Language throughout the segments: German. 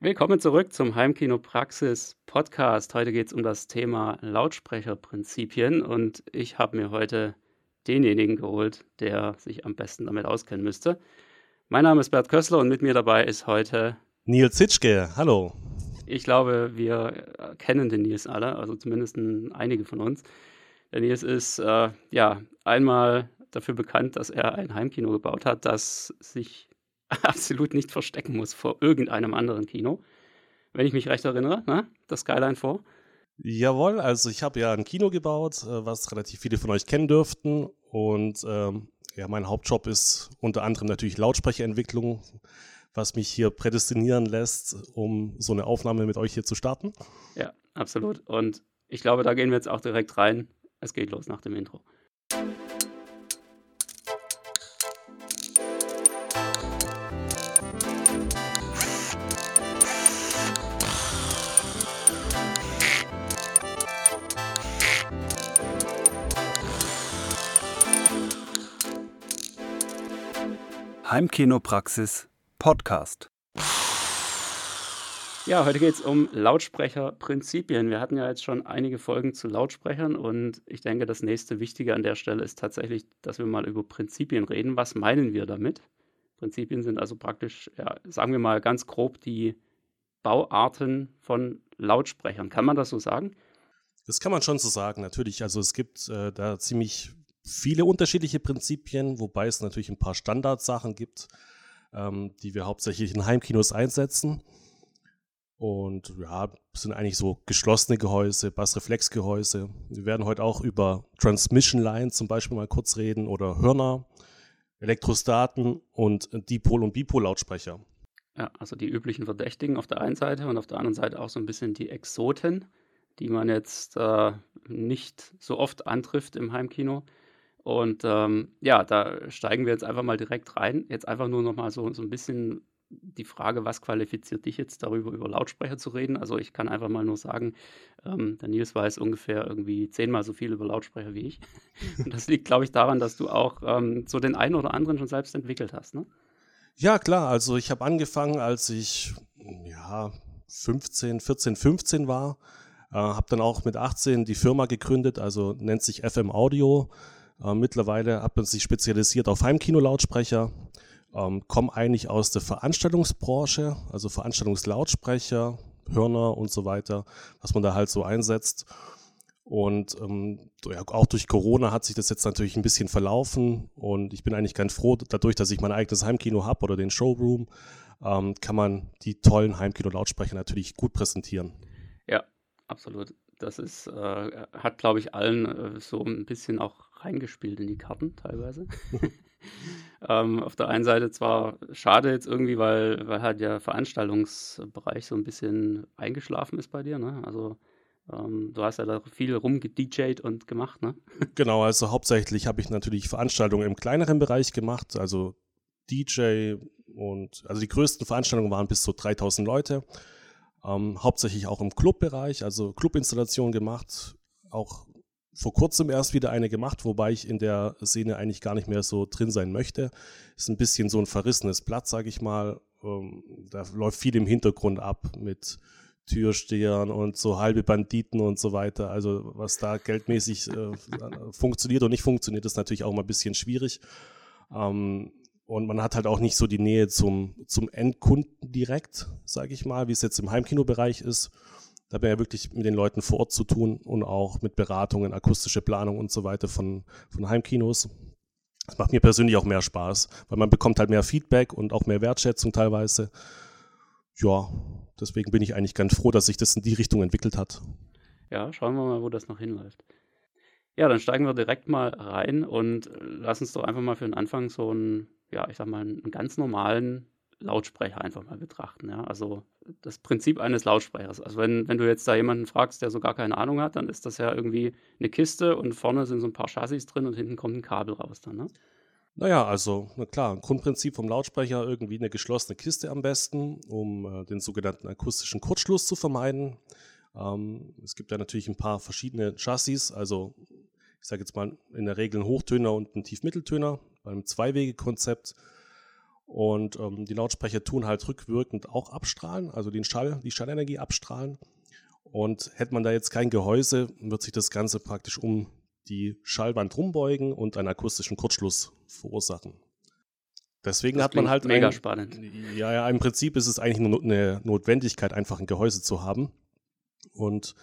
Willkommen zurück zum Heimkino Praxis Podcast. Heute geht es um das Thema Lautsprecherprinzipien und ich habe mir heute denjenigen geholt, der sich am besten damit auskennen müsste. Mein Name ist Bert Kössler und mit mir dabei ist heute Nils Zitschke. Hallo. Ich glaube, wir kennen den Nils alle, also zumindest einige von uns. Der Nils ist äh, ja einmal dafür bekannt, dass er ein Heimkino gebaut hat, das sich absolut nicht verstecken muss vor irgendeinem anderen Kino. Wenn ich mich recht erinnere, ne? das Skyline 4. Jawohl, also ich habe ja ein Kino gebaut, äh, was relativ viele von euch kennen dürften. Und ähm, ja, mein Hauptjob ist unter anderem natürlich Lautsprecherentwicklung, was mich hier prädestinieren lässt, um so eine Aufnahme mit euch hier zu starten. Ja, absolut. Und ich glaube, da gehen wir jetzt auch direkt rein. Es geht los nach dem Intro. Heimkinopraxis Podcast. Ja, heute geht es um Lautsprecherprinzipien. Wir hatten ja jetzt schon einige Folgen zu Lautsprechern und ich denke, das nächste Wichtige an der Stelle ist tatsächlich, dass wir mal über Prinzipien reden. Was meinen wir damit? Prinzipien sind also praktisch, ja, sagen wir mal ganz grob, die Bauarten von Lautsprechern. Kann man das so sagen? Das kann man schon so sagen, natürlich. Also es gibt äh, da ziemlich viele unterschiedliche Prinzipien, wobei es natürlich ein paar Standardsachen gibt, ähm, die wir hauptsächlich in Heimkinos einsetzen. Und ja, sind eigentlich so geschlossene Gehäuse, Bassreflexgehäuse. Wir werden heute auch über Transmission Line zum Beispiel mal kurz reden oder Hörner, Elektrostaten und Dipol- und Bipol-Lautsprecher. Ja, also die üblichen Verdächtigen auf der einen Seite und auf der anderen Seite auch so ein bisschen die Exoten, die man jetzt äh, nicht so oft antrifft im Heimkino. Und ähm, ja, da steigen wir jetzt einfach mal direkt rein. Jetzt einfach nur noch mal so, so ein bisschen die Frage, was qualifiziert dich jetzt darüber, über Lautsprecher zu reden? Also ich kann einfach mal nur sagen, ähm, der Nils weiß ungefähr irgendwie zehnmal so viel über Lautsprecher wie ich. Und das liegt, glaube ich, daran, dass du auch ähm, so den einen oder anderen schon selbst entwickelt hast, ne? Ja, klar. Also ich habe angefangen, als ich ja 15, 14, 15 war. Äh, habe dann auch mit 18 die Firma gegründet, also nennt sich FM Audio. Äh, mittlerweile hat man sich spezialisiert auf Heimkino-Lautsprecher, ähm, komme eigentlich aus der Veranstaltungsbranche, also Veranstaltungslautsprecher, Hörner und so weiter, was man da halt so einsetzt. Und ähm, auch durch Corona hat sich das jetzt natürlich ein bisschen verlaufen und ich bin eigentlich ganz froh, dadurch, dass ich mein eigenes Heimkino habe oder den Showroom, ähm, kann man die tollen Heimkino-Lautsprecher natürlich gut präsentieren. Ja, absolut. Das ist, äh, hat, glaube ich, allen äh, so ein bisschen auch reingespielt in die Karten teilweise. ähm, auf der einen Seite zwar schade jetzt irgendwie, weil, weil halt der Veranstaltungsbereich so ein bisschen eingeschlafen ist bei dir, ne? Also ähm, du hast ja da viel rumgedjed und gemacht, ne? Genau, also hauptsächlich habe ich natürlich Veranstaltungen im kleineren Bereich gemacht, also DJ und also die größten Veranstaltungen waren bis zu 3000 Leute. Ähm, hauptsächlich auch im Clubbereich, also Clubinstallationen gemacht, auch vor kurzem erst wieder eine gemacht, wobei ich in der Szene eigentlich gar nicht mehr so drin sein möchte. Ist ein bisschen so ein verrissenes Blatt, sage ich mal. Ähm, da läuft viel im Hintergrund ab mit Türstehern und so halbe Banditen und so weiter. Also was da geldmäßig äh, funktioniert und nicht funktioniert, ist natürlich auch mal ein bisschen schwierig. Ähm, und man hat halt auch nicht so die Nähe zum, zum Endkunden direkt, sage ich mal, wie es jetzt im Heimkinobereich ist. Da haben ja wirklich mit den Leuten vor Ort zu tun und auch mit Beratungen, akustische Planung und so weiter von, von Heimkinos. Das macht mir persönlich auch mehr Spaß, weil man bekommt halt mehr Feedback und auch mehr Wertschätzung teilweise. Ja, deswegen bin ich eigentlich ganz froh, dass sich das in die Richtung entwickelt hat. Ja, schauen wir mal, wo das noch hinläuft. Ja, dann steigen wir direkt mal rein und lass uns doch einfach mal für den Anfang so einen, ja, ich sag mal, einen ganz normalen Lautsprecher einfach mal betrachten. Ja? Also das Prinzip eines Lautsprechers. Also wenn, wenn du jetzt da jemanden fragst, der so gar keine Ahnung hat, dann ist das ja irgendwie eine Kiste und vorne sind so ein paar Chassis drin und hinten kommt ein Kabel raus dann. Ne? Naja, also na klar, ein Grundprinzip vom Lautsprecher irgendwie eine geschlossene Kiste am besten, um äh, den sogenannten akustischen Kurzschluss zu vermeiden. Ähm, es gibt ja natürlich ein paar verschiedene Chassis, also ich sage jetzt mal in der Regel ein Hochtöner und ein Tiefmitteltöner beim Zweiwegekonzept. Und ähm, die Lautsprecher tun halt rückwirkend auch abstrahlen, also den Schall, die Schallenergie abstrahlen. Und hätte man da jetzt kein Gehäuse, wird sich das Ganze praktisch um die Schallwand rumbeugen und einen akustischen Kurzschluss verursachen. Deswegen das hat man halt. Mega ein, spannend. Ja, ja, im Prinzip ist es eigentlich nur eine Notwendigkeit, einfach ein Gehäuse zu haben. Und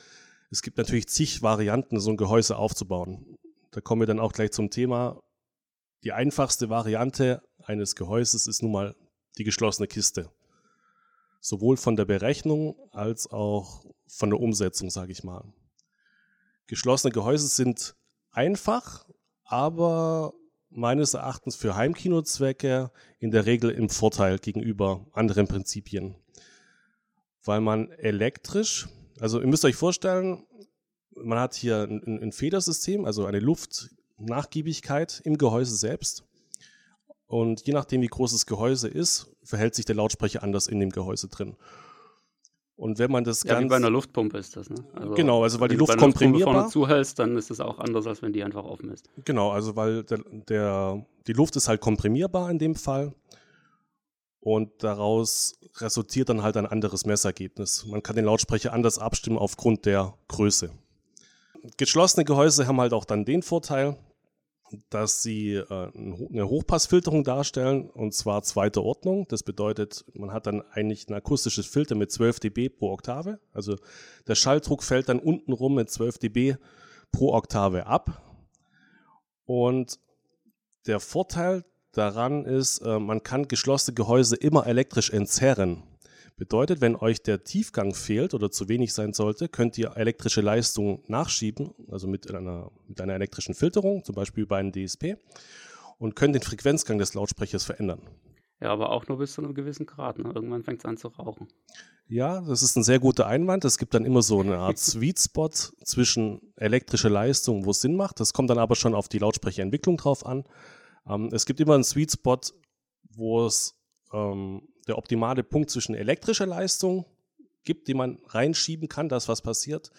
es gibt natürlich zig Varianten, so ein Gehäuse aufzubauen. Da kommen wir dann auch gleich zum Thema. Die einfachste Variante eines Gehäuses ist nun mal die geschlossene Kiste. Sowohl von der Berechnung als auch von der Umsetzung, sage ich mal. Geschlossene Gehäuse sind einfach, aber meines Erachtens für Heimkinozwecke in der Regel im Vorteil gegenüber anderen Prinzipien. Weil man elektrisch, also ihr müsst euch vorstellen, man hat hier ein, ein Federsystem, also eine Luftnachgiebigkeit im Gehäuse selbst. Und je nachdem, wie groß das Gehäuse ist, verhält sich der Lautsprecher anders in dem Gehäuse drin. Und wenn man das ja, ganz. wie bei einer Luftpumpe ist das, ne? Also, genau, also weil die Luft komprimierbar. Wenn du zuhältst, dann ist es auch anders, als wenn die einfach offen ist. Genau, also weil der, der, die Luft ist halt komprimierbar in dem Fall. Und daraus resultiert dann halt ein anderes Messergebnis. Man kann den Lautsprecher anders abstimmen aufgrund der Größe. Geschlossene Gehäuse haben halt auch dann den Vorteil, dass sie äh, eine Hochpassfilterung darstellen und zwar zweiter Ordnung. Das bedeutet, man hat dann eigentlich ein akustisches Filter mit 12 dB pro Oktave. Also der Schalldruck fällt dann untenrum mit 12 dB pro Oktave ab. Und der Vorteil daran ist, äh, man kann geschlossene Gehäuse immer elektrisch entzerren. Bedeutet, wenn euch der Tiefgang fehlt oder zu wenig sein sollte, könnt ihr elektrische Leistung nachschieben, also mit einer, mit einer elektrischen Filterung, zum Beispiel über einen DSP, und könnt den Frequenzgang des Lautsprechers verändern. Ja, aber auch nur bis zu einem gewissen Grad. Ne? Irgendwann fängt es an zu rauchen. Ja, das ist ein sehr guter Einwand. Es gibt dann immer so eine Art Sweet Spot zwischen elektrischer Leistung, wo es Sinn macht. Das kommt dann aber schon auf die Lautsprecherentwicklung drauf an. Ähm, es gibt immer einen Sweet Spot, wo es ähm, der optimale Punkt zwischen elektrischer Leistung gibt, die man reinschieben kann, das was passiert,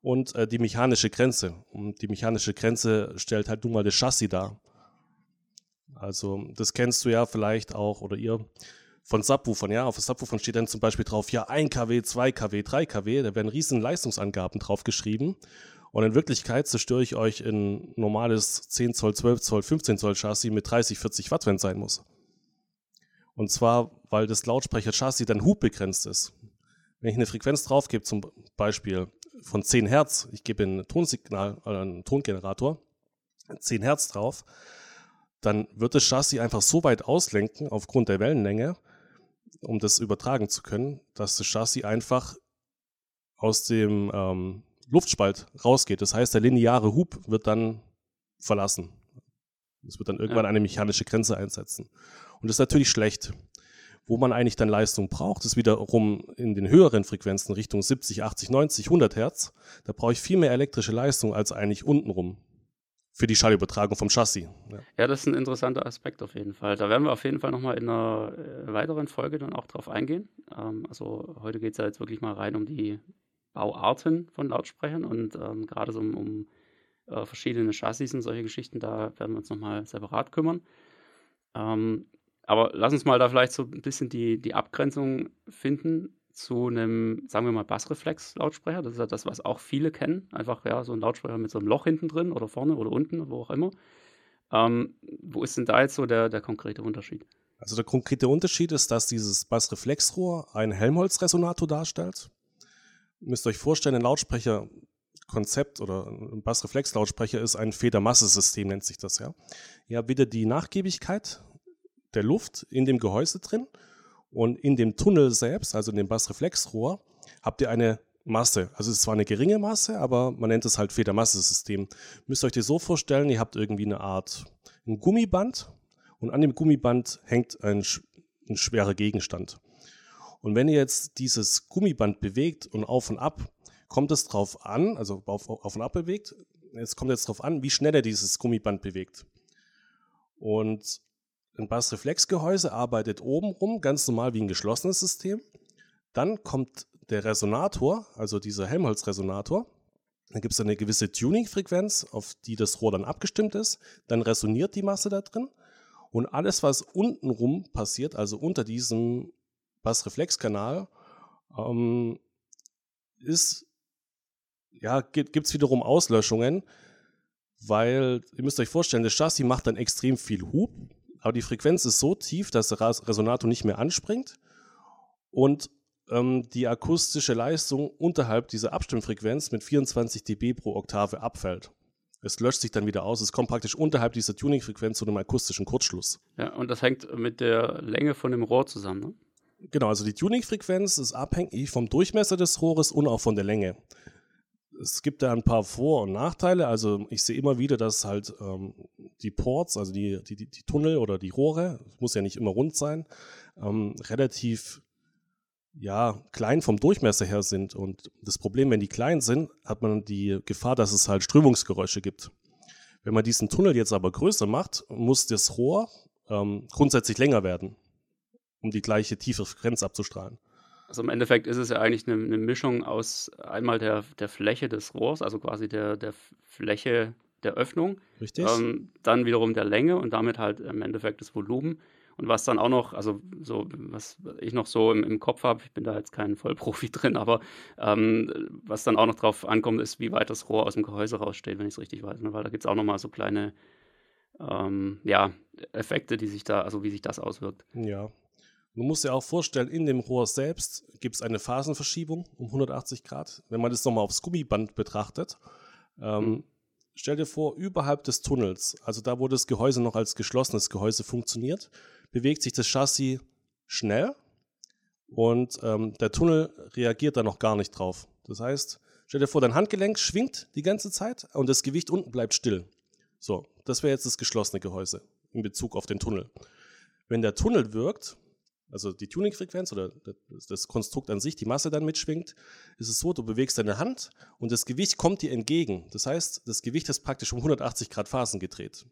und äh, die mechanische Grenze. Und die mechanische Grenze stellt halt nun mal das Chassis dar. Also das kennst du ja vielleicht auch oder ihr von Subwoofern, ja, auf Subwoofern steht dann zum Beispiel drauf, ja, 1 kW, 2 kW, 3 kW, da werden riesen Leistungsangaben drauf geschrieben. Und in Wirklichkeit zerstöre ich euch ein normales 10 Zoll, 12 Zoll, 15 Zoll Chassis mit 30, 40 Watt, wenn es sein muss. Und zwar, weil das Lautsprecher-Chassis dann hubbegrenzt ist. Wenn ich eine Frequenz draufgebe, zum Beispiel von 10 Hertz, ich gebe ein Tonsignal, äh, einen Tongenerator, 10 Hertz drauf, dann wird das Chassis einfach so weit auslenken aufgrund der Wellenlänge, um das übertragen zu können, dass das Chassis einfach aus dem ähm, Luftspalt rausgeht. Das heißt, der lineare Hub wird dann verlassen. Es wird dann irgendwann ja. eine mechanische Grenze einsetzen. Und das ist natürlich schlecht. Wo man eigentlich dann Leistung braucht, ist wiederum in den höheren Frequenzen Richtung 70, 80, 90, 100 Hertz. Da brauche ich viel mehr elektrische Leistung als eigentlich untenrum für die Schallübertragung vom Chassis. Ja. ja. das ist ein interessanter Aspekt auf jeden Fall. Da werden wir auf jeden Fall nochmal in einer äh, weiteren Folge dann auch drauf eingehen. Ähm, also heute geht es ja jetzt wirklich mal rein um die Bauarten von Lautsprechern und ähm, gerade so um, um äh, verschiedene Chassis und solche Geschichten, da werden wir uns nochmal separat kümmern. Ähm, aber lass uns mal da vielleicht so ein bisschen die, die Abgrenzung finden zu einem, sagen wir mal, Bassreflex-Lautsprecher. Das ist ja das, was auch viele kennen. Einfach ja, so ein Lautsprecher mit so einem Loch hinten drin oder vorne oder unten, wo auch immer. Ähm, wo ist denn da jetzt so der, der konkrete Unterschied? Also der konkrete Unterschied ist, dass dieses Bassreflexrohr einen Helmholtz-Resonator darstellt. Ihr müsst euch vorstellen, ein Lautsprecherkonzept oder ein Bassreflex-Lautsprecher ist ein Federmasse-System, nennt sich das ja. Ihr habt wieder die Nachgiebigkeit der Luft in dem Gehäuse drin und in dem Tunnel selbst, also in dem Bassreflexrohr, habt ihr eine Masse. Also es ist zwar eine geringe Masse, aber man nennt es halt Federmasse-System. Müsst ihr euch das so vorstellen, ihr habt irgendwie eine Art ein Gummiband und an dem Gummiband hängt ein, ein schwerer Gegenstand. Und wenn ihr jetzt dieses Gummiband bewegt und auf und ab, kommt es drauf an, also auf, auf und ab bewegt, es kommt jetzt drauf an, wie schnell er dieses Gummiband bewegt. Und ein Bassreflexgehäuse arbeitet obenrum ganz normal wie ein geschlossenes System. Dann kommt der Resonator, also dieser Helmholtz-Resonator. Dann gibt es eine gewisse Tuning-Frequenz, auf die das Rohr dann abgestimmt ist. Dann resoniert die Masse da drin. Und alles, was untenrum passiert, also unter diesem Bassreflexkanal, ähm, ist, ja, gibt es wiederum Auslöschungen, weil ihr müsst euch vorstellen, das Chassis macht dann extrem viel Hub, aber die Frequenz ist so tief, dass der Resonator nicht mehr anspringt und ähm, die akustische Leistung unterhalb dieser Abstimmfrequenz mit 24 dB pro Oktave abfällt. Es löscht sich dann wieder aus. Es kommt praktisch unterhalb dieser Tuningfrequenz zu einem akustischen Kurzschluss. Ja, und das hängt mit der Länge von dem Rohr zusammen, ne? Genau, also die Tuningfrequenz ist abhängig vom Durchmesser des Rohres und auch von der Länge. Es gibt da ein paar Vor- und Nachteile. Also ich sehe immer wieder, dass halt ähm, die Ports, also die, die, die, Tunnel oder die Rohre, muss ja nicht immer rund sein, ähm, relativ ja, klein vom Durchmesser her sind. Und das Problem, wenn die klein sind, hat man die Gefahr, dass es halt Strömungsgeräusche gibt. Wenn man diesen Tunnel jetzt aber größer macht, muss das Rohr ähm, grundsätzlich länger werden, um die gleiche tiefe Frequenz abzustrahlen. Also im Endeffekt ist es ja eigentlich eine, eine Mischung aus einmal der, der Fläche des Rohrs, also quasi der, der Fläche der Öffnung, Richtig. Ähm, dann wiederum der Länge und damit halt im Endeffekt das Volumen und was dann auch noch, also so, was ich noch so im, im Kopf habe, ich bin da jetzt kein Vollprofi drin, aber ähm, was dann auch noch drauf ankommt, ist, wie weit das Rohr aus dem Gehäuse raussteht, wenn ich es richtig weiß. Ne? Weil da gibt es auch nochmal so kleine ähm, ja, Effekte, die sich da, also wie sich das auswirkt. Ja. Man muss sich auch vorstellen, in dem Rohr selbst gibt es eine Phasenverschiebung um 180 Grad. Wenn man das nochmal aufs Gummiband betrachtet, ähm, mhm. stell dir vor, überhalb des Tunnels, also da, wo das Gehäuse noch als geschlossenes Gehäuse funktioniert, bewegt sich das Chassis schnell und ähm, der Tunnel reagiert da noch gar nicht drauf. Das heißt, stell dir vor, dein Handgelenk schwingt die ganze Zeit und das Gewicht unten bleibt still. So, das wäre jetzt das geschlossene Gehäuse in Bezug auf den Tunnel. Wenn der Tunnel wirkt, also die Tuningfrequenz oder das Konstrukt an sich, die Masse dann mitschwingt, ist es so, du bewegst deine Hand und das Gewicht kommt dir entgegen. Das heißt, das Gewicht ist praktisch um 180 Grad Phasen gedreht.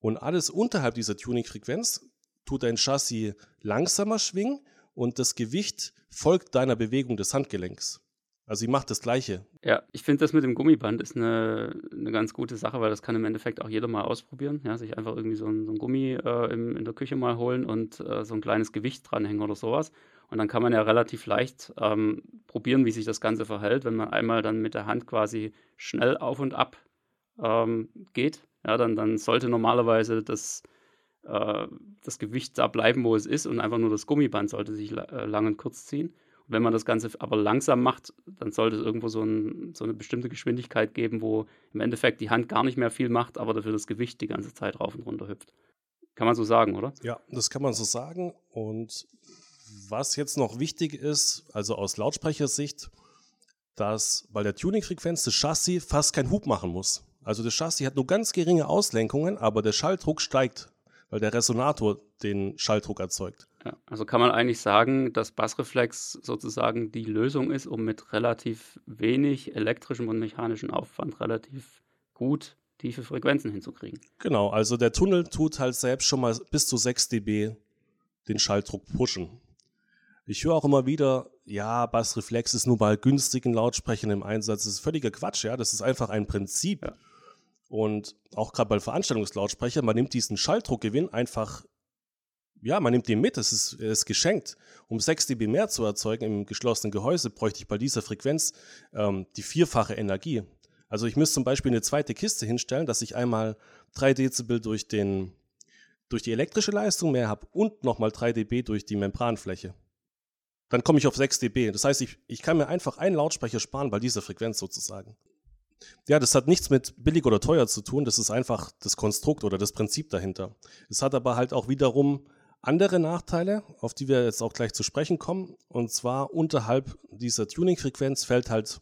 Und alles unterhalb dieser Tuningfrequenz tut dein Chassis langsamer schwingen und das Gewicht folgt deiner Bewegung des Handgelenks. Also sie macht das Gleiche. Ja, ich finde das mit dem Gummiband ist eine, eine ganz gute Sache, weil das kann im Endeffekt auch jeder mal ausprobieren. Ja, sich einfach irgendwie so ein, so ein Gummi äh, im, in der Küche mal holen und äh, so ein kleines Gewicht dranhängen oder sowas. Und dann kann man ja relativ leicht ähm, probieren, wie sich das Ganze verhält, wenn man einmal dann mit der Hand quasi schnell auf und ab ähm, geht. Ja, dann, dann sollte normalerweise das äh, das Gewicht da bleiben, wo es ist und einfach nur das Gummiband sollte sich äh, lang und kurz ziehen. Wenn man das Ganze aber langsam macht, dann sollte es irgendwo so, ein, so, eine bestimmte Geschwindigkeit geben, wo im Endeffekt die Hand gar nicht mehr viel macht, aber dafür das Gewicht die ganze Zeit rauf und runter hüpft. Kann man so sagen, oder? Ja, das kann man so sagen. Und was jetzt noch wichtig ist, also aus Lautsprechersicht, dass bei der Tuningfrequenz das Chassis fast keinen Hub machen muss. Also das Chassis hat nur ganz geringe Auslenkungen, aber der Schalldruck steigt weil der Resonator den Schalldruck erzeugt. Ja, also kann man eigentlich sagen, dass Bassreflex sozusagen die Lösung ist, um mit relativ wenig elektrischem und mechanischem Aufwand relativ gut tiefe Frequenzen hinzukriegen. Genau, also der Tunnel tut halt selbst schon mal bis zu 6 dB den Schalldruck pushen. Ich höre auch immer wieder, ja, Bassreflex ist nur bei günstigen Lautsprechern im Einsatz. Das ist völliger Quatsch, ja. Das ist einfach ein Prinzip. Ja. Und auch gerade bei Veranstaltungslautsprechern, man nimmt diesen Schalldruckgewinn einfach, ja, man nimmt den mit, es ist, ist geschenkt. Um 6 dB mehr zu erzeugen im geschlossenen Gehäuse, bräuchte ich bei dieser Frequenz ähm, die vierfache Energie. Also ich müsste zum Beispiel eine zweite Kiste hinstellen, dass ich einmal 3 Dezibel durch, den, durch die elektrische Leistung mehr habe und nochmal 3 dB durch die Membranfläche. Dann komme ich auf 6 dB. Das heißt, ich, ich kann mir einfach einen Lautsprecher sparen bei dieser Frequenz sozusagen. Ja, das hat nichts mit billig oder teuer zu tun, das ist einfach das Konstrukt oder das Prinzip dahinter. Es hat aber halt auch wiederum andere Nachteile, auf die wir jetzt auch gleich zu sprechen kommen. Und zwar unterhalb dieser Tuning-Frequenz fällt halt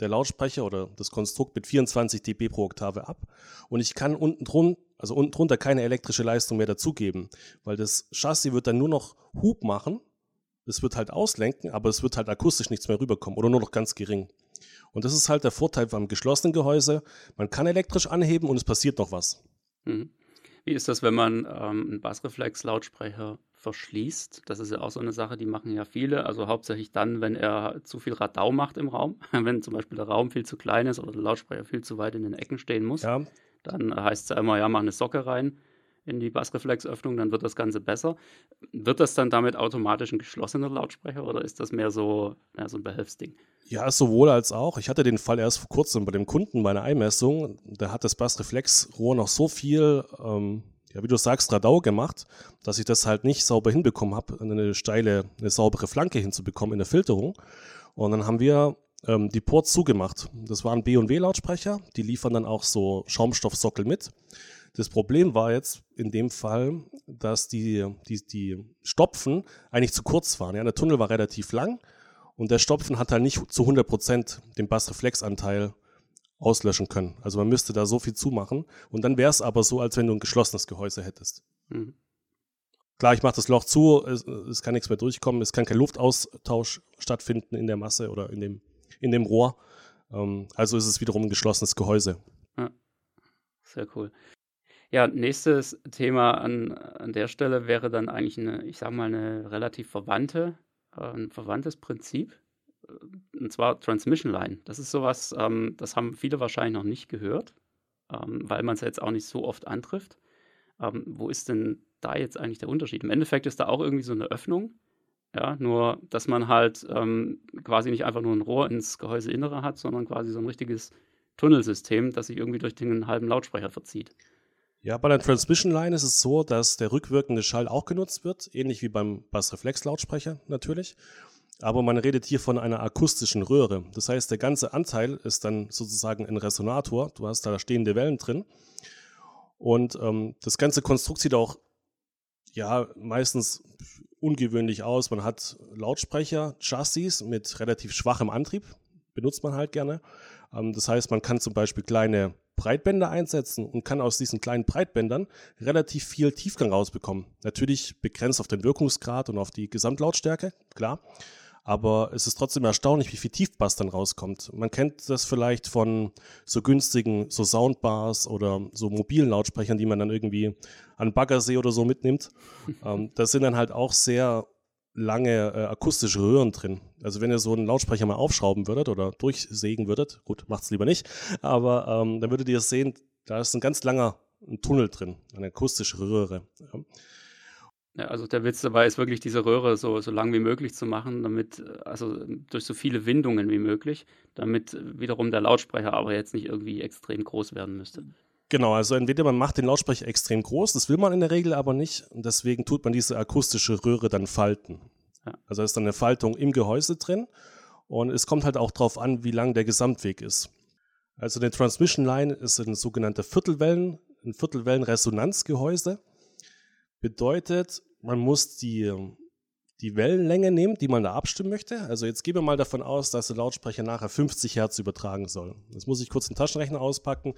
der Lautsprecher oder das Konstrukt mit 24 dB pro Oktave ab. Und ich kann unten drunter, also unten drunter keine elektrische Leistung mehr dazugeben, weil das Chassis wird dann nur noch Hub machen. Es wird halt auslenken, aber es wird halt akustisch nichts mehr rüberkommen oder nur noch ganz gering. Und das ist halt der Vorteil beim geschlossenen Gehäuse. Man kann elektrisch anheben und es passiert noch was. Mhm. Wie ist das, wenn man ähm, einen Bassreflex-Lautsprecher verschließt? Das ist ja auch so eine Sache, die machen ja viele. Also hauptsächlich dann, wenn er zu viel Radau macht im Raum. wenn zum Beispiel der Raum viel zu klein ist oder der Lautsprecher viel zu weit in den Ecken stehen muss. Ja. Dann heißt es ja immer, ja, mach eine Socke rein in die Bassreflexöffnung, dann wird das Ganze besser. Wird das dann damit automatisch ein geschlossener Lautsprecher oder ist das mehr so, ja, so ein Behelfsding? Ja, sowohl als auch. Ich hatte den Fall erst vor kurzem bei dem Kunden bei einer Einmessung. Da hat das Bassreflexrohr noch so viel, ähm, ja, wie du sagst, Radau gemacht, dass ich das halt nicht sauber hinbekommen habe, eine steile, eine saubere Flanke hinzubekommen in der Filterung. Und dann haben wir ähm, die Ports zugemacht. Das waren B&W-Lautsprecher, die liefern dann auch so Schaumstoffsockel mit. Das Problem war jetzt in dem Fall, dass die, die, die Stopfen eigentlich zu kurz waren. Ja, der Tunnel war relativ lang und der Stopfen hat halt nicht zu 100% den Bassreflexanteil auslöschen können. Also man müsste da so viel zumachen und dann wäre es aber so, als wenn du ein geschlossenes Gehäuse hättest. Mhm. Klar, ich mache das Loch zu, es, es, kann nichts mehr durchkommen, es kann kein Luftaustausch stattfinden in der Masse oder in dem, in dem Rohr. Ähm, also ist es wiederum ein geschlossenes Gehäuse. Ja, sehr cool. Ja, nächstes Thema an, an der Stelle wäre dann eigentlich eine, ich sag mal, eine relativ verwandte, äh, ein verwandtes Prinzip. Äh, und zwar Transmission Line. Das ist sowas, ähm, das haben viele wahrscheinlich noch nicht gehört, ähm, weil man es jetzt auch nicht so oft antrifft. Ähm, wo ist denn da jetzt eigentlich der Unterschied? Im Endeffekt ist da auch irgendwie so eine Öffnung. Ja, nur, dass man halt ähm, quasi nicht einfach nur ein Rohr ins Gehäuseinnere hat, sondern quasi so ein richtiges Tunnelsystem, das sich irgendwie durch den halben Lautsprecher verzieht. Ja, bei der Transmission Line ist es so, dass der rückwirkende Schall auch genutzt wird, ähnlich wie beim Bassreflex-Lautsprecher natürlich. Aber man redet hier von einer akustischen Röhre. Das heißt, der ganze Anteil ist dann sozusagen ein Resonator. Du hast da stehende Wellen drin. Und ähm, das ganze Konstrukt sieht auch ja meistens ungewöhnlich aus. Man hat Lautsprecher, Chassis mit relativ schwachem Antrieb, benutzt man halt gerne. Ähm, das heißt, man kann zum Beispiel kleine Breitbänder einsetzen und kann aus diesen kleinen Breitbändern relativ viel Tiefgang rausbekommen. Natürlich begrenzt auf den Wirkungsgrad und auf die Gesamtlautstärke, klar. Aber es ist trotzdem erstaunlich, wie viel Tiefbass dann rauskommt. Man kennt das vielleicht von so günstigen, so Soundbars oder so mobilen Lautsprechern, die man dann irgendwie an Baggersee oder so mitnimmt. ähm, das sind dann halt auch sehr lange äh, akustische Röhren drin. Also wenn ihr so einen Lautsprecher mal aufschrauben würdet oder durchsägen würdet, gut, macht's lieber nicht, aber ähm, dann würdet ihr sehen, da ist ein ganz langer ein Tunnel drin, eine akustische Röhre. Ja. Ja, also der Witz dabei ist wirklich, diese Röhre so, so lang wie möglich zu machen, damit, also durch so viele Windungen wie möglich, damit wiederum der Lautsprecher aber jetzt nicht irgendwie extrem groß werden müsste. Genau, also entweder man macht den Lautsprecher extrem groß, das will man in der Regel aber nicht. Und deswegen tut man diese akustische Röhre dann falten. Ja. Also ist dann eine Faltung im Gehäuse drin. Und es kommt halt auch darauf an, wie lang der Gesamtweg ist. Also eine Transmission Line ist ein sogenannter Viertelwellen, ein Viertelwellenresonanzgehäuse. Bedeutet, man muss die, die Wellenlänge nehmen, die man da abstimmen möchte. Also jetzt gehen wir mal davon aus, dass der Lautsprecher nachher 50 Hertz übertragen soll. Jetzt muss ich kurz den Taschenrechner auspacken.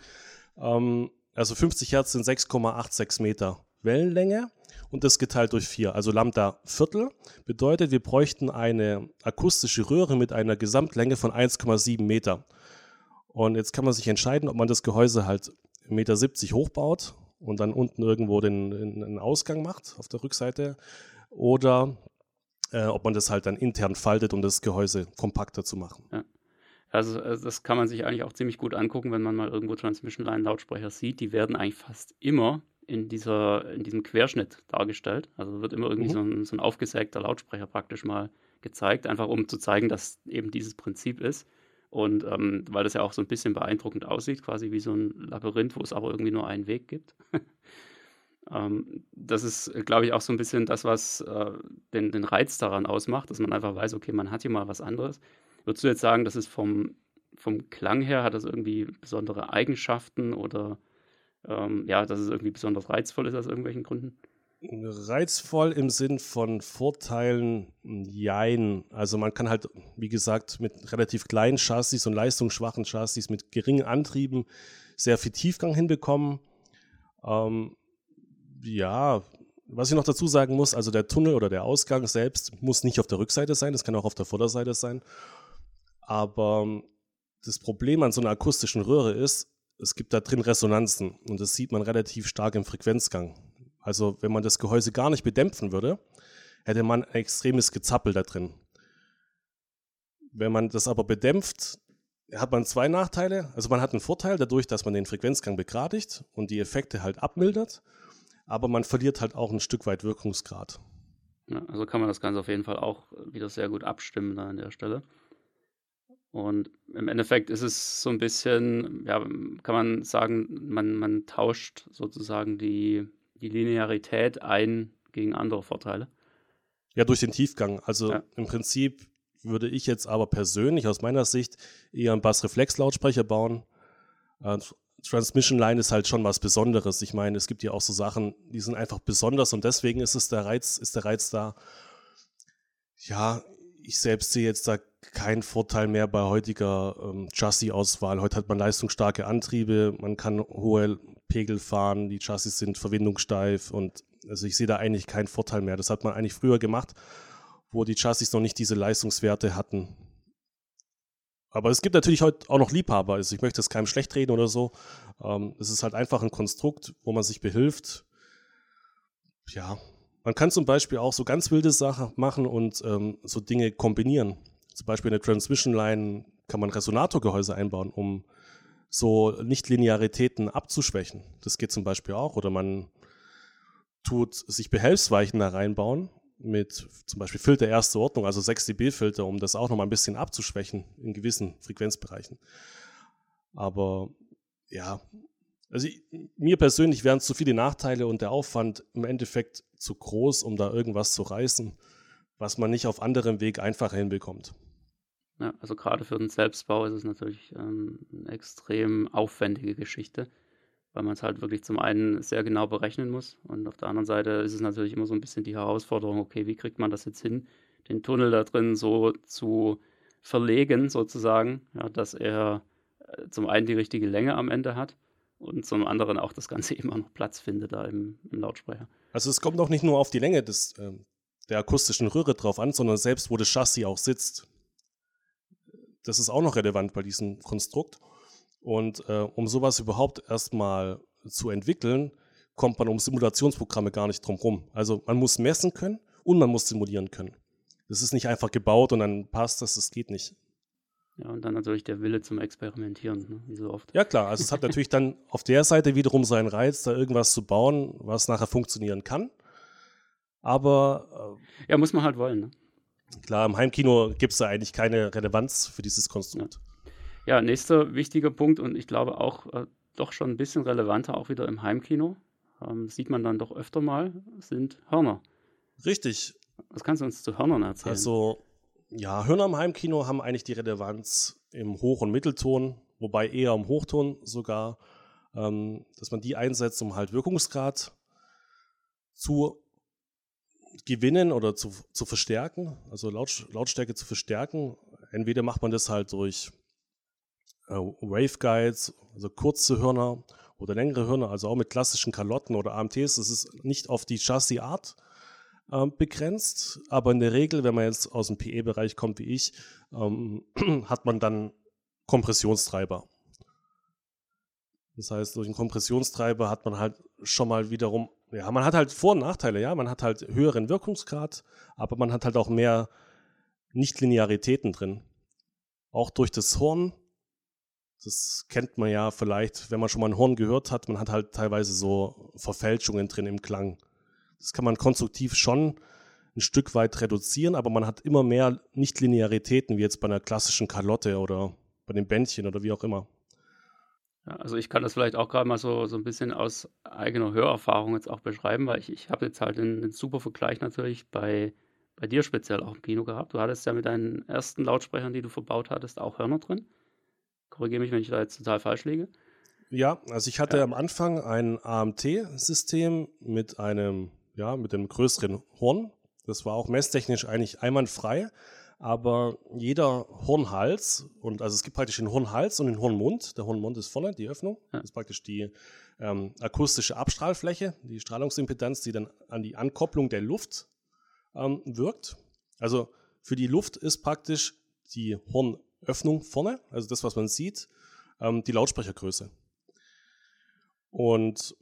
Ähm, also 50 Hertz sind 6,86 Meter Wellenlänge und das geteilt durch 4, also Lambda Viertel. Bedeutet, wir bräuchten eine akustische Röhre mit einer Gesamtlänge von 1,7 Meter. Und jetzt kann man sich entscheiden, ob man das Gehäuse halt 1,70 Meter hochbaut und dann unten irgendwo den, den Ausgang macht auf der Rückseite oder äh, ob man das halt dann intern faltet, um das Gehäuse kompakter zu machen. Ja. Also, also, das kann man sich eigentlich auch ziemlich gut angucken, wenn man mal irgendwo Transmission Line Lautsprecher sieht. Die werden eigentlich fast immer in, dieser, in diesem Querschnitt dargestellt. Also wird immer irgendwie mhm. so, ein, so ein aufgesägter Lautsprecher praktisch mal gezeigt, einfach um zu zeigen, dass eben dieses Prinzip ist. Und ähm, weil das ja auch so ein bisschen beeindruckend aussieht, quasi wie so ein Labyrinth, wo es aber irgendwie nur einen Weg gibt. ähm, das ist, glaube ich, auch so ein bisschen das, was äh, den, den Reiz daran ausmacht, dass man einfach weiß, okay, man hat hier mal was anderes. Würdest du jetzt sagen, das ist vom, vom Klang her, hat das irgendwie besondere Eigenschaften oder ähm, ja, dass es irgendwie besonders reizvoll ist aus irgendwelchen Gründen? Reizvoll im Sinn von Vorteilen, jein. Also man kann halt, wie gesagt, mit relativ kleinen Chassis und leistungsschwachen Chassis mit geringen Antrieben sehr viel Tiefgang hinbekommen. Ähm, ja, was ich noch dazu sagen muss, also der Tunnel oder der Ausgang selbst muss nicht auf der Rückseite sein, das kann auch auf der Vorderseite sein. Aber ähm, das Problem an so einer akustischen Röhre ist, es gibt da drin Resonanzen und das sieht man relativ stark im Frequenzgang. Also wenn man das Gehäuse gar nicht bedämpfen würde, hätte man ein extremes Gezappel da drin. Wenn man das aber bedämpft, hat man zwei Nachteile. Also man hat einen Vorteil dadurch, dass man den Frequenzgang begradigt und die Effekte halt abmildert. aber man verliert halt auch ein Stück weit Wirkungsgrad. Ja, also kann man das Ganze auf jeden Fall auch wieder sehr gut abstimmen da an der Stelle. Und im Endeffekt ist es so ein bisschen, ja, kann man sagen, man, man tauscht sozusagen die, die Linearität ein gegen andere Vorteile. Ja, durch den Tiefgang. Also ja. im Prinzip würde ich jetzt aber persönlich aus meiner Sicht eher einen Bassreflex-Lautsprecher bauen. Äh, Transmission Line ist halt schon was Besonderes. Ich meine, es gibt ja auch so Sachen, die sind einfach besonders und deswegen ist es der Reiz, ist der Reiz da. Ja, ich selbst sehe jetzt da keinen Vorteil mehr bei heutiger ähm, Chassis-Auswahl. Heute hat man leistungsstarke Antriebe, man kann hohe Pegel fahren, die Chassis sind verwindungssteif und also ich sehe da eigentlich keinen Vorteil mehr. Das hat man eigentlich früher gemacht, wo die Chassis noch nicht diese Leistungswerte hatten. Aber es gibt natürlich heute auch noch Liebhaber. Also ich möchte es keinem schlecht reden oder so. Ähm, es ist halt einfach ein Konstrukt, wo man sich behilft. Ja, man kann zum Beispiel auch so ganz wilde Sachen machen und ähm, so Dinge kombinieren. Zum Beispiel in der Transmission Line kann man Resonatorgehäuse einbauen, um so Nichtlinearitäten abzuschwächen. Das geht zum Beispiel auch. Oder man tut sich Behelfsweichen da reinbauen mit zum Beispiel Filter erste Ordnung, also 6 dB Filter, um das auch noch mal ein bisschen abzuschwächen in gewissen Frequenzbereichen. Aber ja, also ich, mir persönlich wären zu viele Nachteile und der Aufwand im Endeffekt zu groß, um da irgendwas zu reißen, was man nicht auf anderem Weg einfacher hinbekommt. Ja, also gerade für den Selbstbau ist es natürlich ähm, eine extrem aufwendige Geschichte weil man es halt wirklich zum einen sehr genau berechnen muss und auf der anderen Seite ist es natürlich immer so ein bisschen die Herausforderung, okay, wie kriegt man das jetzt hin, den Tunnel da drin so zu verlegen sozusagen, ja, dass er äh, zum einen die richtige Länge am Ende hat und zum anderen auch das Ganze immer noch Platz findet da im, im Lautsprecher. Also es kommt auch nicht nur auf die Länge des, äh, der akustischen Röhre drauf an, sondern selbst wo das Chassis auch sitzt. Das ist auch noch relevant bei diesem Konstrukt. Und äh, um sowas überhaupt erstmal zu entwickeln, kommt man um Simulationsprogramme gar nicht drum rum. Also man muss messen können und man muss simulieren können. Das ist nicht einfach gebaut und dann passt das, das geht nicht. Ja, und dann natürlich der Wille zum Experimentieren, ne? wie so oft. Ja, klar. Also es hat natürlich dann auf der Seite wiederum seinen Reiz, da irgendwas zu bauen, was nachher funktionieren kann. Aber. Äh, ja, muss man halt wollen. Ne? Klar, im Heimkino gibt es da eigentlich keine Relevanz für dieses Konstrukt. Ja. Ja, nächster wichtiger Punkt und ich glaube auch äh, doch schon ein bisschen relevanter, auch wieder im Heimkino, ähm, sieht man dann doch öfter mal, sind Hörner. Richtig. Was kannst du uns zu Hörnern erzählen? Also, ja, Hörner im Heimkino haben eigentlich die Relevanz im Hoch- und Mittelton, wobei eher im Hochton sogar, ähm, dass man die einsetzt, um halt Wirkungsgrad zu gewinnen oder zu, zu verstärken, also Laut, Lautstärke zu verstärken. Entweder macht man das halt durch äh, Waveguides, also kurze Hörner oder längere Hörner, also auch mit klassischen Kalotten oder AMTs. Das ist nicht auf die Chassis-Art äh, begrenzt, aber in der Regel, wenn man jetzt aus dem PE-Bereich kommt wie ich, ähm, hat man dann Kompressionstreiber. Das heißt, durch einen Kompressionstreiber hat man halt schon mal wiederum, ja, man hat halt Vor- und Nachteile, ja, man hat halt höheren Wirkungsgrad, aber man hat halt auch mehr Nichtlinearitäten drin. Auch durch das Horn das kennt man ja vielleicht, wenn man schon mal ein Horn gehört hat, man hat halt teilweise so Verfälschungen drin im Klang. Das kann man konstruktiv schon ein Stück weit reduzieren, aber man hat immer mehr Nichtlinearitäten, wie jetzt bei einer klassischen Kalotte oder bei dem Bändchen oder wie auch immer. Ja, also ich kann das vielleicht auch gerade mal so, so ein bisschen aus eigener Hörerfahrung jetzt auch beschreiben, weil ich, ich habe jetzt halt einen, super Vergleich natürlich bei, bei dir speziell auch im Kino gehabt. Du hattest ja mit deinen ersten Lautsprechern, die du verbaut hattest, auch Hörner drin. Korrigiere mich, wenn ich da jetzt total falsch liege. Ja, also ich hatte ja. am Anfang ein AMT-System mit einem, ja, mit einem größeren Horn. Das war auch messtechnisch eigentlich einwandfrei, aber jeder Hornhals, und also es gibt praktisch den Hornhals und den Hornmund. Der Hornmund ist vorne, die Öffnung. Das ist praktisch die ähm, akustische Abstrahlfläche, die Strahlungsimpedanz, die dann an die Ankopplung der Luft ähm, wirkt. Also für die Luft ist praktisch die Horn Öffnung vorne, also das, was man sieht, ähm, die Lautsprechergröße. Und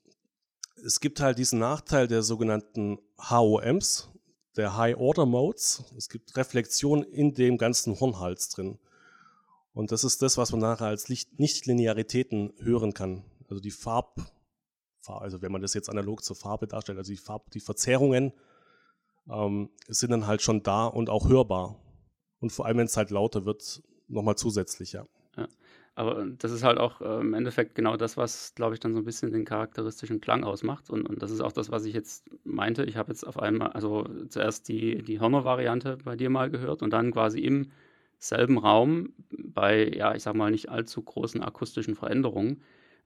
es gibt halt diesen Nachteil der sogenannten HOMs, der High Order Modes. Es gibt Reflexion in dem ganzen Hornhals drin. Und das ist das, was man nachher als Nichtlinearitäten hören kann. Also die Farb, also wenn man das jetzt analog zur Farbe darstellt, also die, Farb, die Verzerrungen ähm, sind dann halt schon da und auch hörbar. Und vor allem, wenn es halt lauter wird, nochmal zusätzlich, ja. Aber das ist halt auch äh, im Endeffekt genau das, was, glaube ich, dann so ein bisschen den charakteristischen Klang ausmacht. Und, und das ist auch das, was ich jetzt meinte. Ich habe jetzt auf einmal, also zuerst die, die Hörner-Variante bei dir mal gehört und dann quasi im selben Raum bei, ja, ich sag mal, nicht allzu großen akustischen Veränderungen.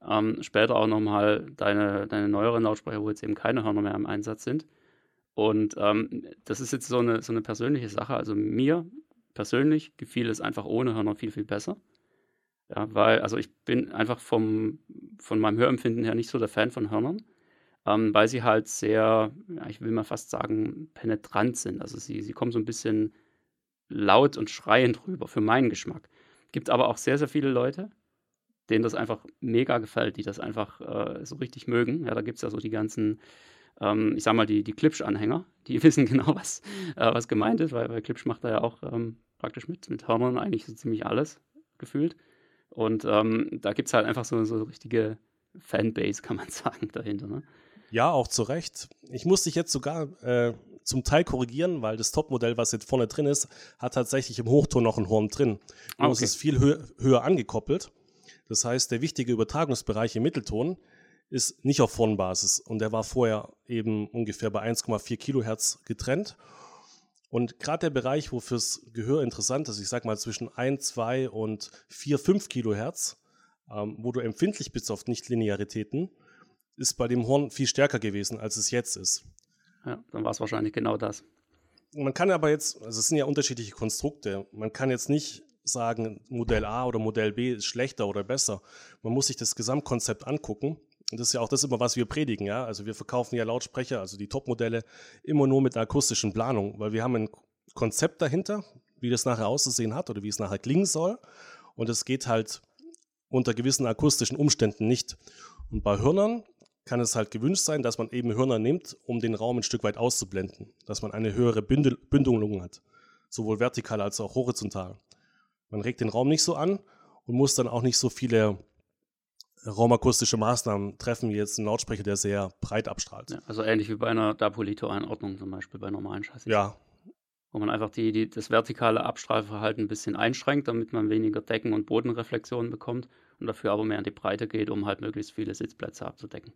Ähm, später auch nochmal deine, deine neueren Lautsprecher, wo jetzt eben keine Hörner mehr im Einsatz sind. Und ähm, das ist jetzt so eine, so eine persönliche Sache. Also mir persönlich gefiel es einfach ohne Hörner viel, viel besser. Ja, weil, also ich bin einfach vom, von meinem Hörempfinden her nicht so der Fan von Hörnern, ähm, weil sie halt sehr, ja, ich will mal fast sagen, penetrant sind. Also sie, sie kommen so ein bisschen laut und schreiend rüber, für meinen Geschmack. Gibt aber auch sehr, sehr viele Leute, denen das einfach mega gefällt, die das einfach äh, so richtig mögen. Ja, da gibt es ja so die ganzen, ähm, ich sag mal, die, die Klipsch-Anhänger, die wissen genau, was, äh, was gemeint ist, weil, weil Klipsch macht da ja auch ähm, praktisch mit, mit Hörnern eigentlich so ziemlich alles gefühlt. Und ähm, da gibt es halt einfach so, so richtige Fanbase, kann man sagen, dahinter. Ne? Ja, auch zu Recht. Ich muss dich jetzt sogar äh, zum Teil korrigieren, weil das Topmodell, was jetzt vorne drin ist, hat tatsächlich im Hochton noch ein Horn drin. Ah, okay. es ist viel hö höher angekoppelt. Das heißt, der wichtige Übertragungsbereich im Mittelton ist nicht auf Hornbasis und der war vorher eben ungefähr bei 1,4 Kilohertz getrennt. Und gerade der Bereich, wo fürs Gehör interessant ist, ich sag mal zwischen 1, 2 und 4, 5 Kilohertz, ähm, wo du empfindlich bist auf Nichtlinearitäten, ist bei dem Horn viel stärker gewesen, als es jetzt ist. Ja, dann war es wahrscheinlich genau das. Man kann aber jetzt, also es sind ja unterschiedliche Konstrukte, man kann jetzt nicht sagen, Modell A oder Modell B ist schlechter oder besser. Man muss sich das Gesamtkonzept angucken und das ist ja auch das immer, was wir predigen, ja. Also wir verkaufen ja Lautsprecher, also die Top-Modelle, immer nur mit einer akustischen Planung, weil wir haben ein Konzept dahinter, wie das nachher auszusehen hat oder wie es nachher klingen soll. Und es geht halt unter gewissen akustischen Umständen nicht. Und bei Hörnern kann es halt gewünscht sein, dass man eben Hörner nimmt, um den Raum ein Stück weit auszublenden, dass man eine höhere Bündel Bündelung hat, sowohl vertikal als auch horizontal. Man regt den Raum nicht so an und muss dann auch nicht so viele raumakustische Maßnahmen treffen, wie jetzt ein Lautsprecher, der sehr breit abstrahlt. Ja, also ähnlich wie bei einer Dapolito-Einordnung zum Beispiel bei normalen Chassis. Ja. Wo man einfach die, die, das vertikale Abstrahlverhalten ein bisschen einschränkt, damit man weniger Decken- und Bodenreflexionen bekommt und dafür aber mehr in die Breite geht, um halt möglichst viele Sitzplätze abzudecken.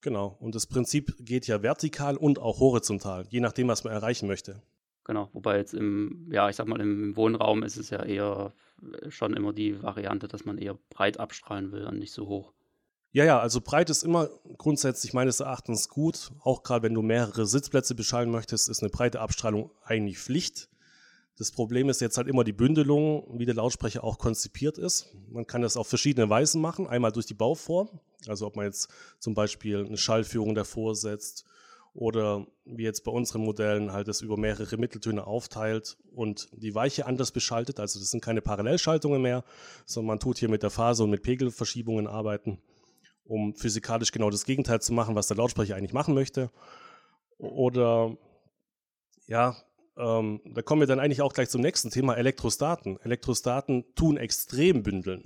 Genau. Und das Prinzip geht ja vertikal und auch horizontal, je nachdem, was man erreichen möchte. Genau, wobei jetzt im, ja, ich sag mal, im Wohnraum ist es ja eher schon immer die Variante, dass man eher breit abstrahlen will und nicht so hoch. Ja, ja, also breit ist immer grundsätzlich meines Erachtens gut. Auch gerade wenn du mehrere Sitzplätze beschallen möchtest, ist eine breite Abstrahlung eigentlich Pflicht. Das Problem ist jetzt halt immer die Bündelung, wie der Lautsprecher auch konzipiert ist. Man kann das auf verschiedene Weisen machen. Einmal durch die Bauform, also ob man jetzt zum Beispiel eine Schallführung davor setzt oder wie jetzt bei unseren Modellen halt das über mehrere Mitteltöne aufteilt und die Weiche anders beschaltet. Also das sind keine Parallelschaltungen mehr, sondern man tut hier mit der Phase und mit Pegelverschiebungen arbeiten, um physikalisch genau das Gegenteil zu machen, was der Lautsprecher eigentlich machen möchte. Oder ja, ähm, da kommen wir dann eigentlich auch gleich zum nächsten Thema, Elektrostaten. Elektrostaten tun extrem bündeln.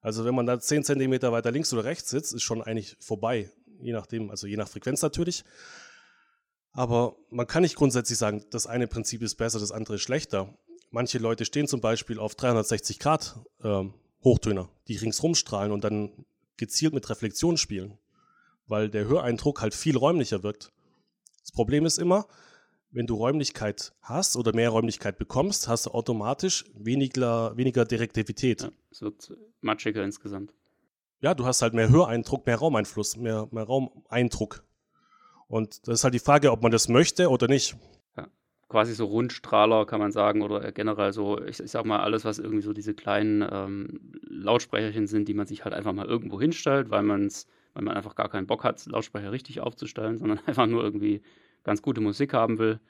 Also wenn man da 10 cm weiter links oder rechts sitzt, ist schon eigentlich vorbei, je nachdem, also je nach Frequenz natürlich. Aber man kann nicht grundsätzlich sagen, das eine Prinzip ist besser, das andere ist schlechter. Manche Leute stehen zum Beispiel auf 360 Grad äh, Hochtöner, die ringsrum strahlen und dann gezielt mit Reflexion spielen, weil der Höreindruck halt viel räumlicher wirkt. Das Problem ist immer, wenn du Räumlichkeit hast oder mehr Räumlichkeit bekommst, hast du automatisch weniger, weniger Direktivität. Ja, es wird matschiger insgesamt. Ja, du hast halt mehr Höreindruck, mehr Raumeinfluss, mehr, mehr Raumeindruck. Und das ist halt die Frage, ob man das möchte oder nicht. Ja, quasi so Rundstrahler kann man sagen oder generell so, ich, ich sag mal, alles, was irgendwie so diese kleinen ähm, Lautsprecherchen sind, die man sich halt einfach mal irgendwo hinstellt, weil man weil man einfach gar keinen Bock hat, Lautsprecher richtig aufzustellen, sondern einfach nur irgendwie ganz gute Musik haben will,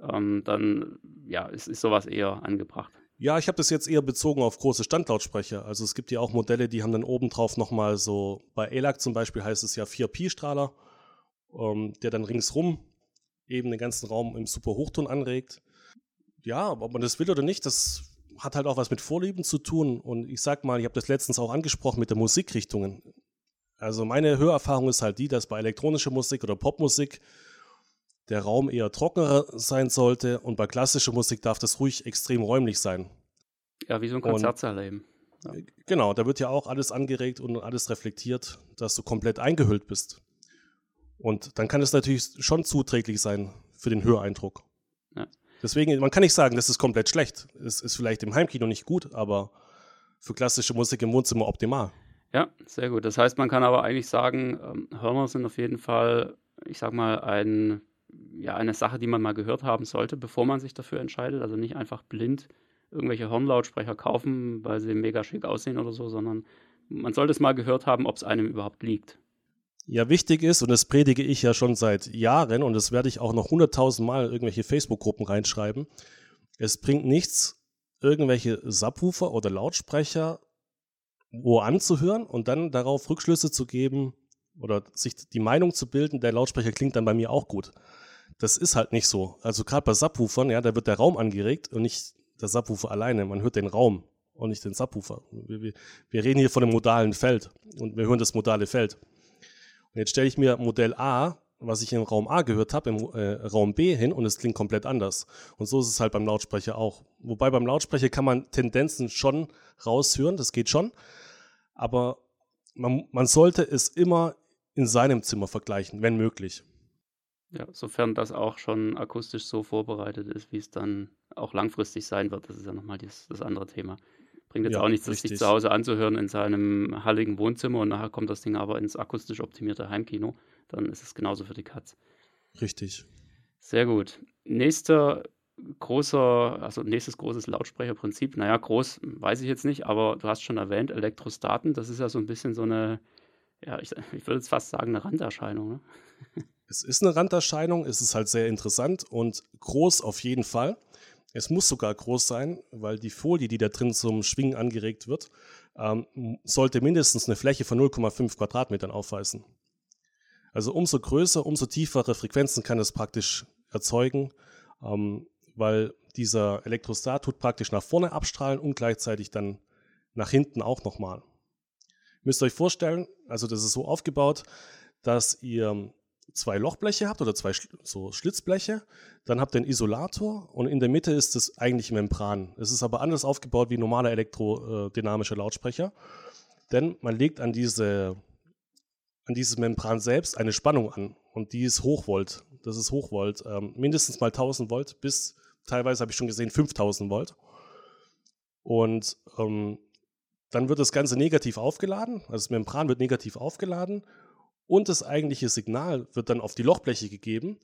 ähm, dann ja, ist, ist sowas eher angebracht. Ja, ich habe das jetzt eher bezogen auf große Standlautsprecher. Also es gibt ja auch Modelle, die haben dann obendrauf nochmal so, bei ELAC zum Beispiel heißt es ja 4Pi-Strahler ähm, der dann ringsrum eben den ganzen Raum im super Hochton anregt. Ja, ob man das will oder nicht, das hat halt auch was mit Vorlieben zu tun. Und ich sag mal, ich habe das letztens auch angesprochen mit der Musikrichtungen. Also meine Hörerfahrung ist halt die, dass bei elektronischer Musik oder Popmusik der Raum eher trockener sein sollte und bei klassischer Musik darf das ruhig extrem räumlich sein. Ja, wie so ein Konzertsaal eben. Ja. Genau, da wird ja auch alles angeregt und alles reflektiert, dass du komplett eingehüllt bist. Und dann kann es natürlich schon zuträglich sein für den Höreindruck. Ja. Deswegen, man kann nicht sagen, das ist komplett schlecht. Es ist vielleicht im Heimkino nicht gut, aber für klassische Musik im Wohnzimmer optimal. Ja, sehr gut. Das heißt, man kann aber eigentlich sagen, ähm, Hörner sind auf jeden Fall, ich sag mal, ein, ja, eine Sache, die man mal gehört haben sollte, bevor man sich dafür entscheidet. Also nicht einfach blind irgendwelche Hornlautsprecher kaufen, weil sie mega schick aussehen oder so, sondern man sollte es mal gehört haben, ob es einem überhaupt liegt. Ja, wichtig ist, und das predige ich ja schon seit Jahren, und das werde ich auch noch hunderttausend Mal in irgendwelche Facebook-Gruppen reinschreiben, es bringt nichts, irgendwelche Subwoofer oder Lautsprecher wo anzuhören und dann darauf Rückschlüsse zu geben oder sich die Meinung zu bilden, der Lautsprecher klingt dann bei mir auch gut. Das ist halt nicht so. Also gerade bei Subwoofern, ja, da wird der Raum angeregt und nicht der Subwoofer alleine. Man hört den Raum und nicht den Subwoofer. Wir, wir, wir reden hier von einem modalen Feld und wir hören das modale Feld. Und jetzt stelle ich mir Modell A, was ich im Raum A gehört habe, im äh, Raum B hin und es klingt komplett anders. Und so ist es halt beim Lautsprecher auch. Wobei beim Lautsprecher kann man Tendenzen schon raushören, das geht schon. Aber man, man sollte es immer in seinem Zimmer vergleichen, wenn möglich. Ja, sofern das auch schon akustisch so vorbereitet ist, wie es dann auch langfristig sein wird. Das ist ja nochmal das, das andere Thema. Bringt jetzt ja, auch nichts, das sich zu Hause anzuhören in seinem halligen Wohnzimmer und nachher kommt das Ding aber ins akustisch optimierte Heimkino. Dann ist es genauso für die Katz. Richtig. Sehr gut. Nächster großer, also nächstes großes Lautsprecherprinzip. Naja, groß weiß ich jetzt nicht, aber du hast schon erwähnt, Elektrostaten, das ist ja so ein bisschen so eine, ja, ich, ich würde jetzt fast sagen, eine Randerscheinung. Ne? Es ist eine Randerscheinung, es ist halt sehr interessant und groß auf jeden Fall. Es muss sogar groß sein, weil die Folie, die da drin zum Schwingen angeregt wird, ähm, sollte mindestens eine Fläche von 0,5 Quadratmetern aufweisen. Also umso größer, umso tiefere Frequenzen kann es praktisch erzeugen, ähm, weil dieser Elektrostat tut praktisch nach vorne abstrahlen und gleichzeitig dann nach hinten auch nochmal. Müsst ihr euch vorstellen, also das ist so aufgebaut, dass ihr zwei Lochbleche habt oder zwei so Schlitzbleche, dann habt ihr einen Isolator und in der Mitte ist das eigentliche Membran. Es ist aber anders aufgebaut wie normaler elektrodynamischer Lautsprecher, denn man legt an, diese, an dieses Membran selbst eine Spannung an und die ist Hochvolt. Das ist Hochvolt, ähm, mindestens mal 1000 Volt bis teilweise habe ich schon gesehen 5000 Volt. Und ähm, dann wird das Ganze negativ aufgeladen, also das Membran wird negativ aufgeladen und das eigentliche Signal wird dann auf die Lochbleche gegeben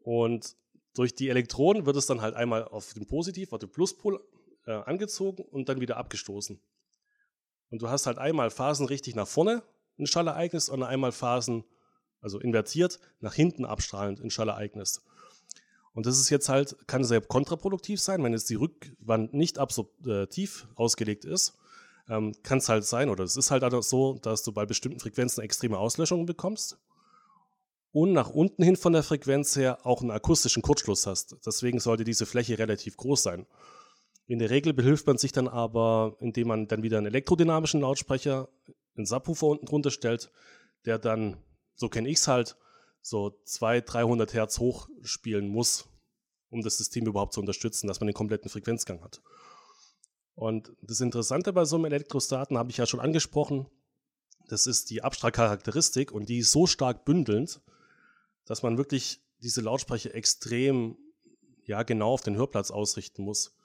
und durch die Elektronen wird es dann halt einmal auf den Positiv, auf den Pluspol äh, angezogen und dann wieder abgestoßen. Und du hast halt einmal Phasen richtig nach vorne, ein Schallereignis, und einmal Phasen, also invertiert, nach hinten abstrahlend, ein Schallereignis. Und das ist jetzt halt, kann sehr kontraproduktiv sein, wenn jetzt die Rückwand nicht absorptiv ausgelegt ist, ähm, kann es halt sein, oder es ist halt auch so, dass du bei bestimmten Frequenzen extreme Auslöschungen bekommst und nach unten hin von der Frequenz her auch einen akustischen Kurzschluss hast. Deswegen sollte diese Fläche relativ groß sein. In der Regel behilft man sich dann aber, indem man dann wieder einen elektrodynamischen Lautsprecher, einen Subwoofer unten drunter stellt, der dann, so kenne ich es halt, so 200, 300 Hertz hochspielen muss, um das System überhaupt zu unterstützen, dass man den kompletten Frequenzgang hat. Und das Interessante bei so einem Elektrostaten habe ich ja schon angesprochen, das ist die Abstrahlcharakteristik und die ist so stark bündelnd, dass man wirklich diese Lautsprecher extrem ja, genau auf den Hörplatz ausrichten muss.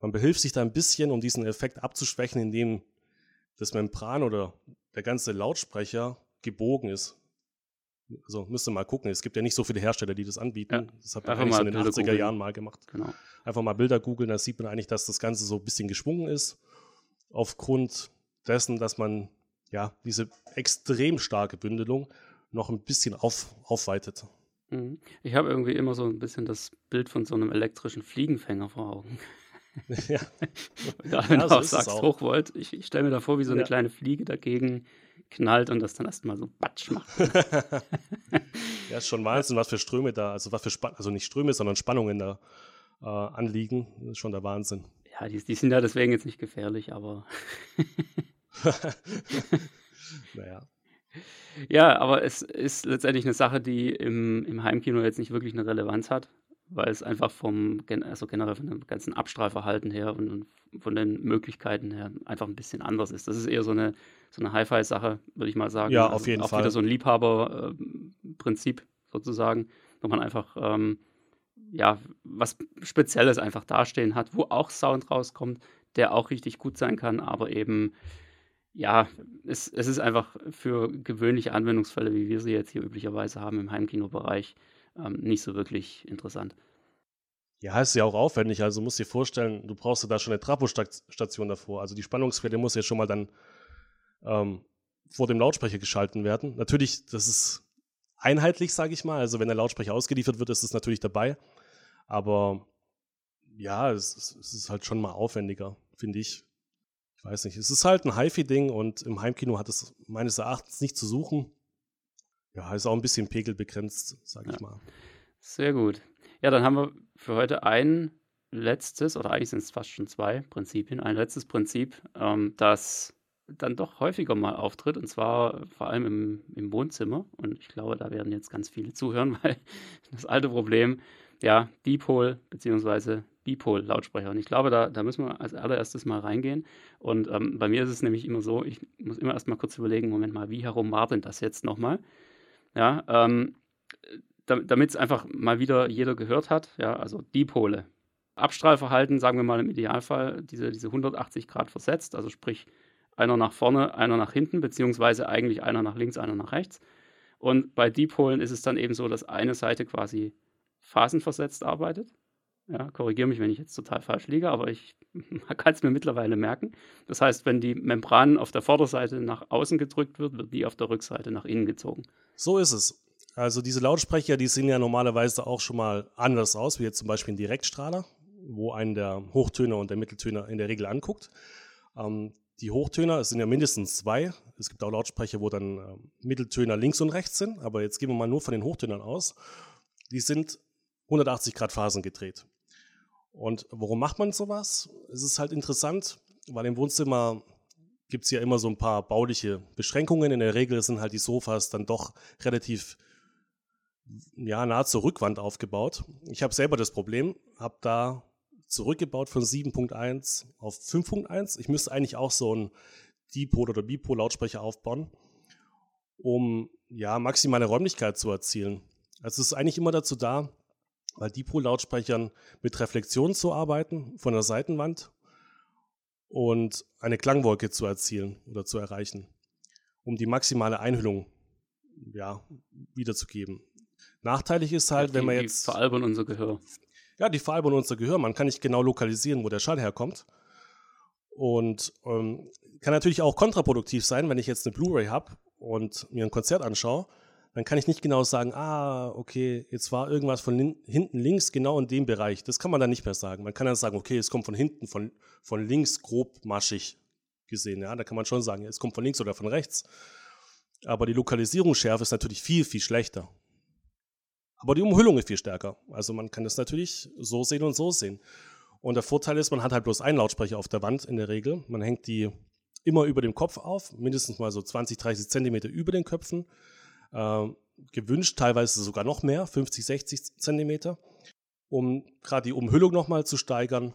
Man behilft sich da ein bisschen, um diesen Effekt abzuschwächen, indem das Membran oder der ganze Lautsprecher gebogen ist. Also müsst ihr mal gucken. Es gibt ja nicht so viele Hersteller, die das anbieten. Ja. Das hat man eigentlich so in den 80er googlen. Jahren mal gemacht. Genau. Einfach mal Bilder googeln, da sieht man eigentlich, dass das Ganze so ein bisschen geschwungen ist. Aufgrund dessen, dass man ja diese extrem starke Bündelung noch ein bisschen auf, aufweitet. Mhm. Ich habe irgendwie immer so ein bisschen das Bild von so einem elektrischen Fliegenfänger vor Augen. Ja. ja wenn ja, du auch sagst, Hochvolt, ich, ich stelle mir da vor, wie so eine ja. kleine Fliege dagegen knallt und das dann erstmal so batsch macht. ja, ist schon Wahnsinn, was für Ströme da, also was für Span also nicht Ströme, sondern Spannungen da äh, anliegen. Das ist schon der Wahnsinn. Ja, die, die sind ja deswegen jetzt nicht gefährlich, aber. naja. Ja, aber es ist letztendlich eine Sache, die im im Heimkino jetzt nicht wirklich eine Relevanz hat, weil es einfach vom also generell von dem ganzen Abstrahlverhalten her und von den Möglichkeiten her einfach ein bisschen anders ist. Das ist eher so eine so 'ne Hi-Fi-Sache, würde ich mal sagen. Ja, Also, auf jeden auch Fall. wieder so ein Liebhaber ähm, Prinzip sozusagen, wo man einfach, ähm, ja, was Spezielles einfach dastehen hat, wo auch Sound rauskommt, der auch richtig gut sein kann, aber eben ja, es es ist einfach für gewöhnliche Anwendungsfälle, wie wir sie jetzt hier üblicherweise haben im Heimkinobereich, ähm, nicht so wirklich interessant. Ja, ist ja auch aufwendig. Also musst dir vorstellen, du brauchst da schon eine Trafostation davor. Also die Spannungsquelle muss ja schon mal dann ähm, vor dem Lautsprecher geschalten werden. Natürlich, das ist einheitlich, sage ich mal. Also wenn der Lautsprecher ausgeliefert wird, ist es natürlich dabei. Aber ja, es es ist halt schon mal aufwendiger, finde ich. Ich weiß nicht. Es ist halt ein HiFi-Ding und im Heimkino hat es meines Erachtens nicht zu suchen. Ja, ist auch ein bisschen pegelbegrenzt, sage Ja. ich mal. Sehr gut. Ja, dann haben wir für heute ein letztes, oder eigentlich sind es fast schon zwei Prinzipien, ein letztes Prinzip, ähm, das dann doch häufiger mal auftritt, und zwar vor allem im, im Wohnzimmer. Und ich glaube, da werden jetzt ganz viele zuhören, weil das alte Problem, ja, Dipol bzw. Bipol-Lautsprecher. Und ich glaube, da, da müssen wir als allererstes mal reingehen. Und ähm, bei mir ist es nämlich immer so, ich muss immer erst mal kurz überlegen, Moment mal, wie herum war denn das jetzt nochmal? Ja, ähm, damit es einfach mal wieder jeder gehört hat, ja, also Dipole. Abstrahlverhalten, sagen wir mal im Idealfall, diese, diese 180 Grad versetzt, also sprich einer nach vorne, einer nach hinten, beziehungsweise eigentlich einer nach links, einer nach rechts. Und bei Dipolen ist es dann eben so, dass eine Seite quasi phasenversetzt arbeitet. Ja, korrigiere mich, wenn ich jetzt total falsch liege, aber ich kann es mir mittlerweile merken. Das heißt, wenn die Membran auf der Vorderseite nach außen gedrückt wird, wird die auf der Rückseite nach innen gezogen. So ist es. Also diese Lautsprecher, die sehen ja normalerweise auch schon mal anders aus, wie jetzt zum Beispiel ein Direktstrahler, wo einen der Hochtöner und der Mitteltöner in der Regel anguckt. Ähm, die Hochtöner, es sind ja mindestens zwei. Es gibt auch Lautsprecher, wo dann ähm, Mitteltöner links und rechts sind, aber jetzt gehen wir mal nur von den Hochtönern aus. Die sind 180 Grad Phasen gedreht. Und warum macht man sowas? Es ist halt interessant, weil im Wohnzimmer gibt es ja immer so ein paar bauliche Beschränkungen. In der Regel sind halt die Sofas dann doch relativ ja, nah zur Rückwand aufgebaut. Ich habe selber das Problem, habe da zurückgebaut von 7.1 auf 5.1. Ich müsste eigentlich auch so einen Dipol- oder Bipol-Lautsprecher aufbauen, um ja maximale Räumlichkeit zu erzielen. Also es ist eigentlich immer dazu da, bei Dipol-Lautsprechern mit Reflexion zu arbeiten von der Seitenwand und eine Klangwolke zu erzielen oder zu erreichen, um die maximale Einhüllung ja, wiederzugeben. Nachteilig ist halt, die, wenn man die jetzt. veralbern unser Gehör. Ja, die veralbern unser Gehör. Man kann nicht genau lokalisieren, wo der Schall herkommt. Und ähm, kann natürlich auch kontraproduktiv sein, wenn ich jetzt eine Blu-ray habe und mir ein Konzert anschaue, dann kann ich nicht genau sagen, ah, okay, jetzt war irgendwas von hinten links genau in dem Bereich. Das kann man dann nicht mehr sagen. Man kann dann sagen, okay, es kommt von hinten, von, von links grob maschig gesehen. Ja, da kann man schon sagen, es kommt von links oder von rechts. Aber die Lokalisierungsschärfe ist natürlich viel, viel schlechter. Aber die Umhüllung ist viel stärker. Also man kann das natürlich so sehen und so sehen. Und der Vorteil ist, man hat halt bloß einen Lautsprecher auf der Wand in der Regel. Man hängt die immer über dem Kopf auf, mindestens mal so 20, 30 Zentimeter über den Köpfen. Ähm, gewünscht teilweise sogar noch mehr, 50, 60 Zentimeter, um gerade die Umhüllung nochmal zu steigern.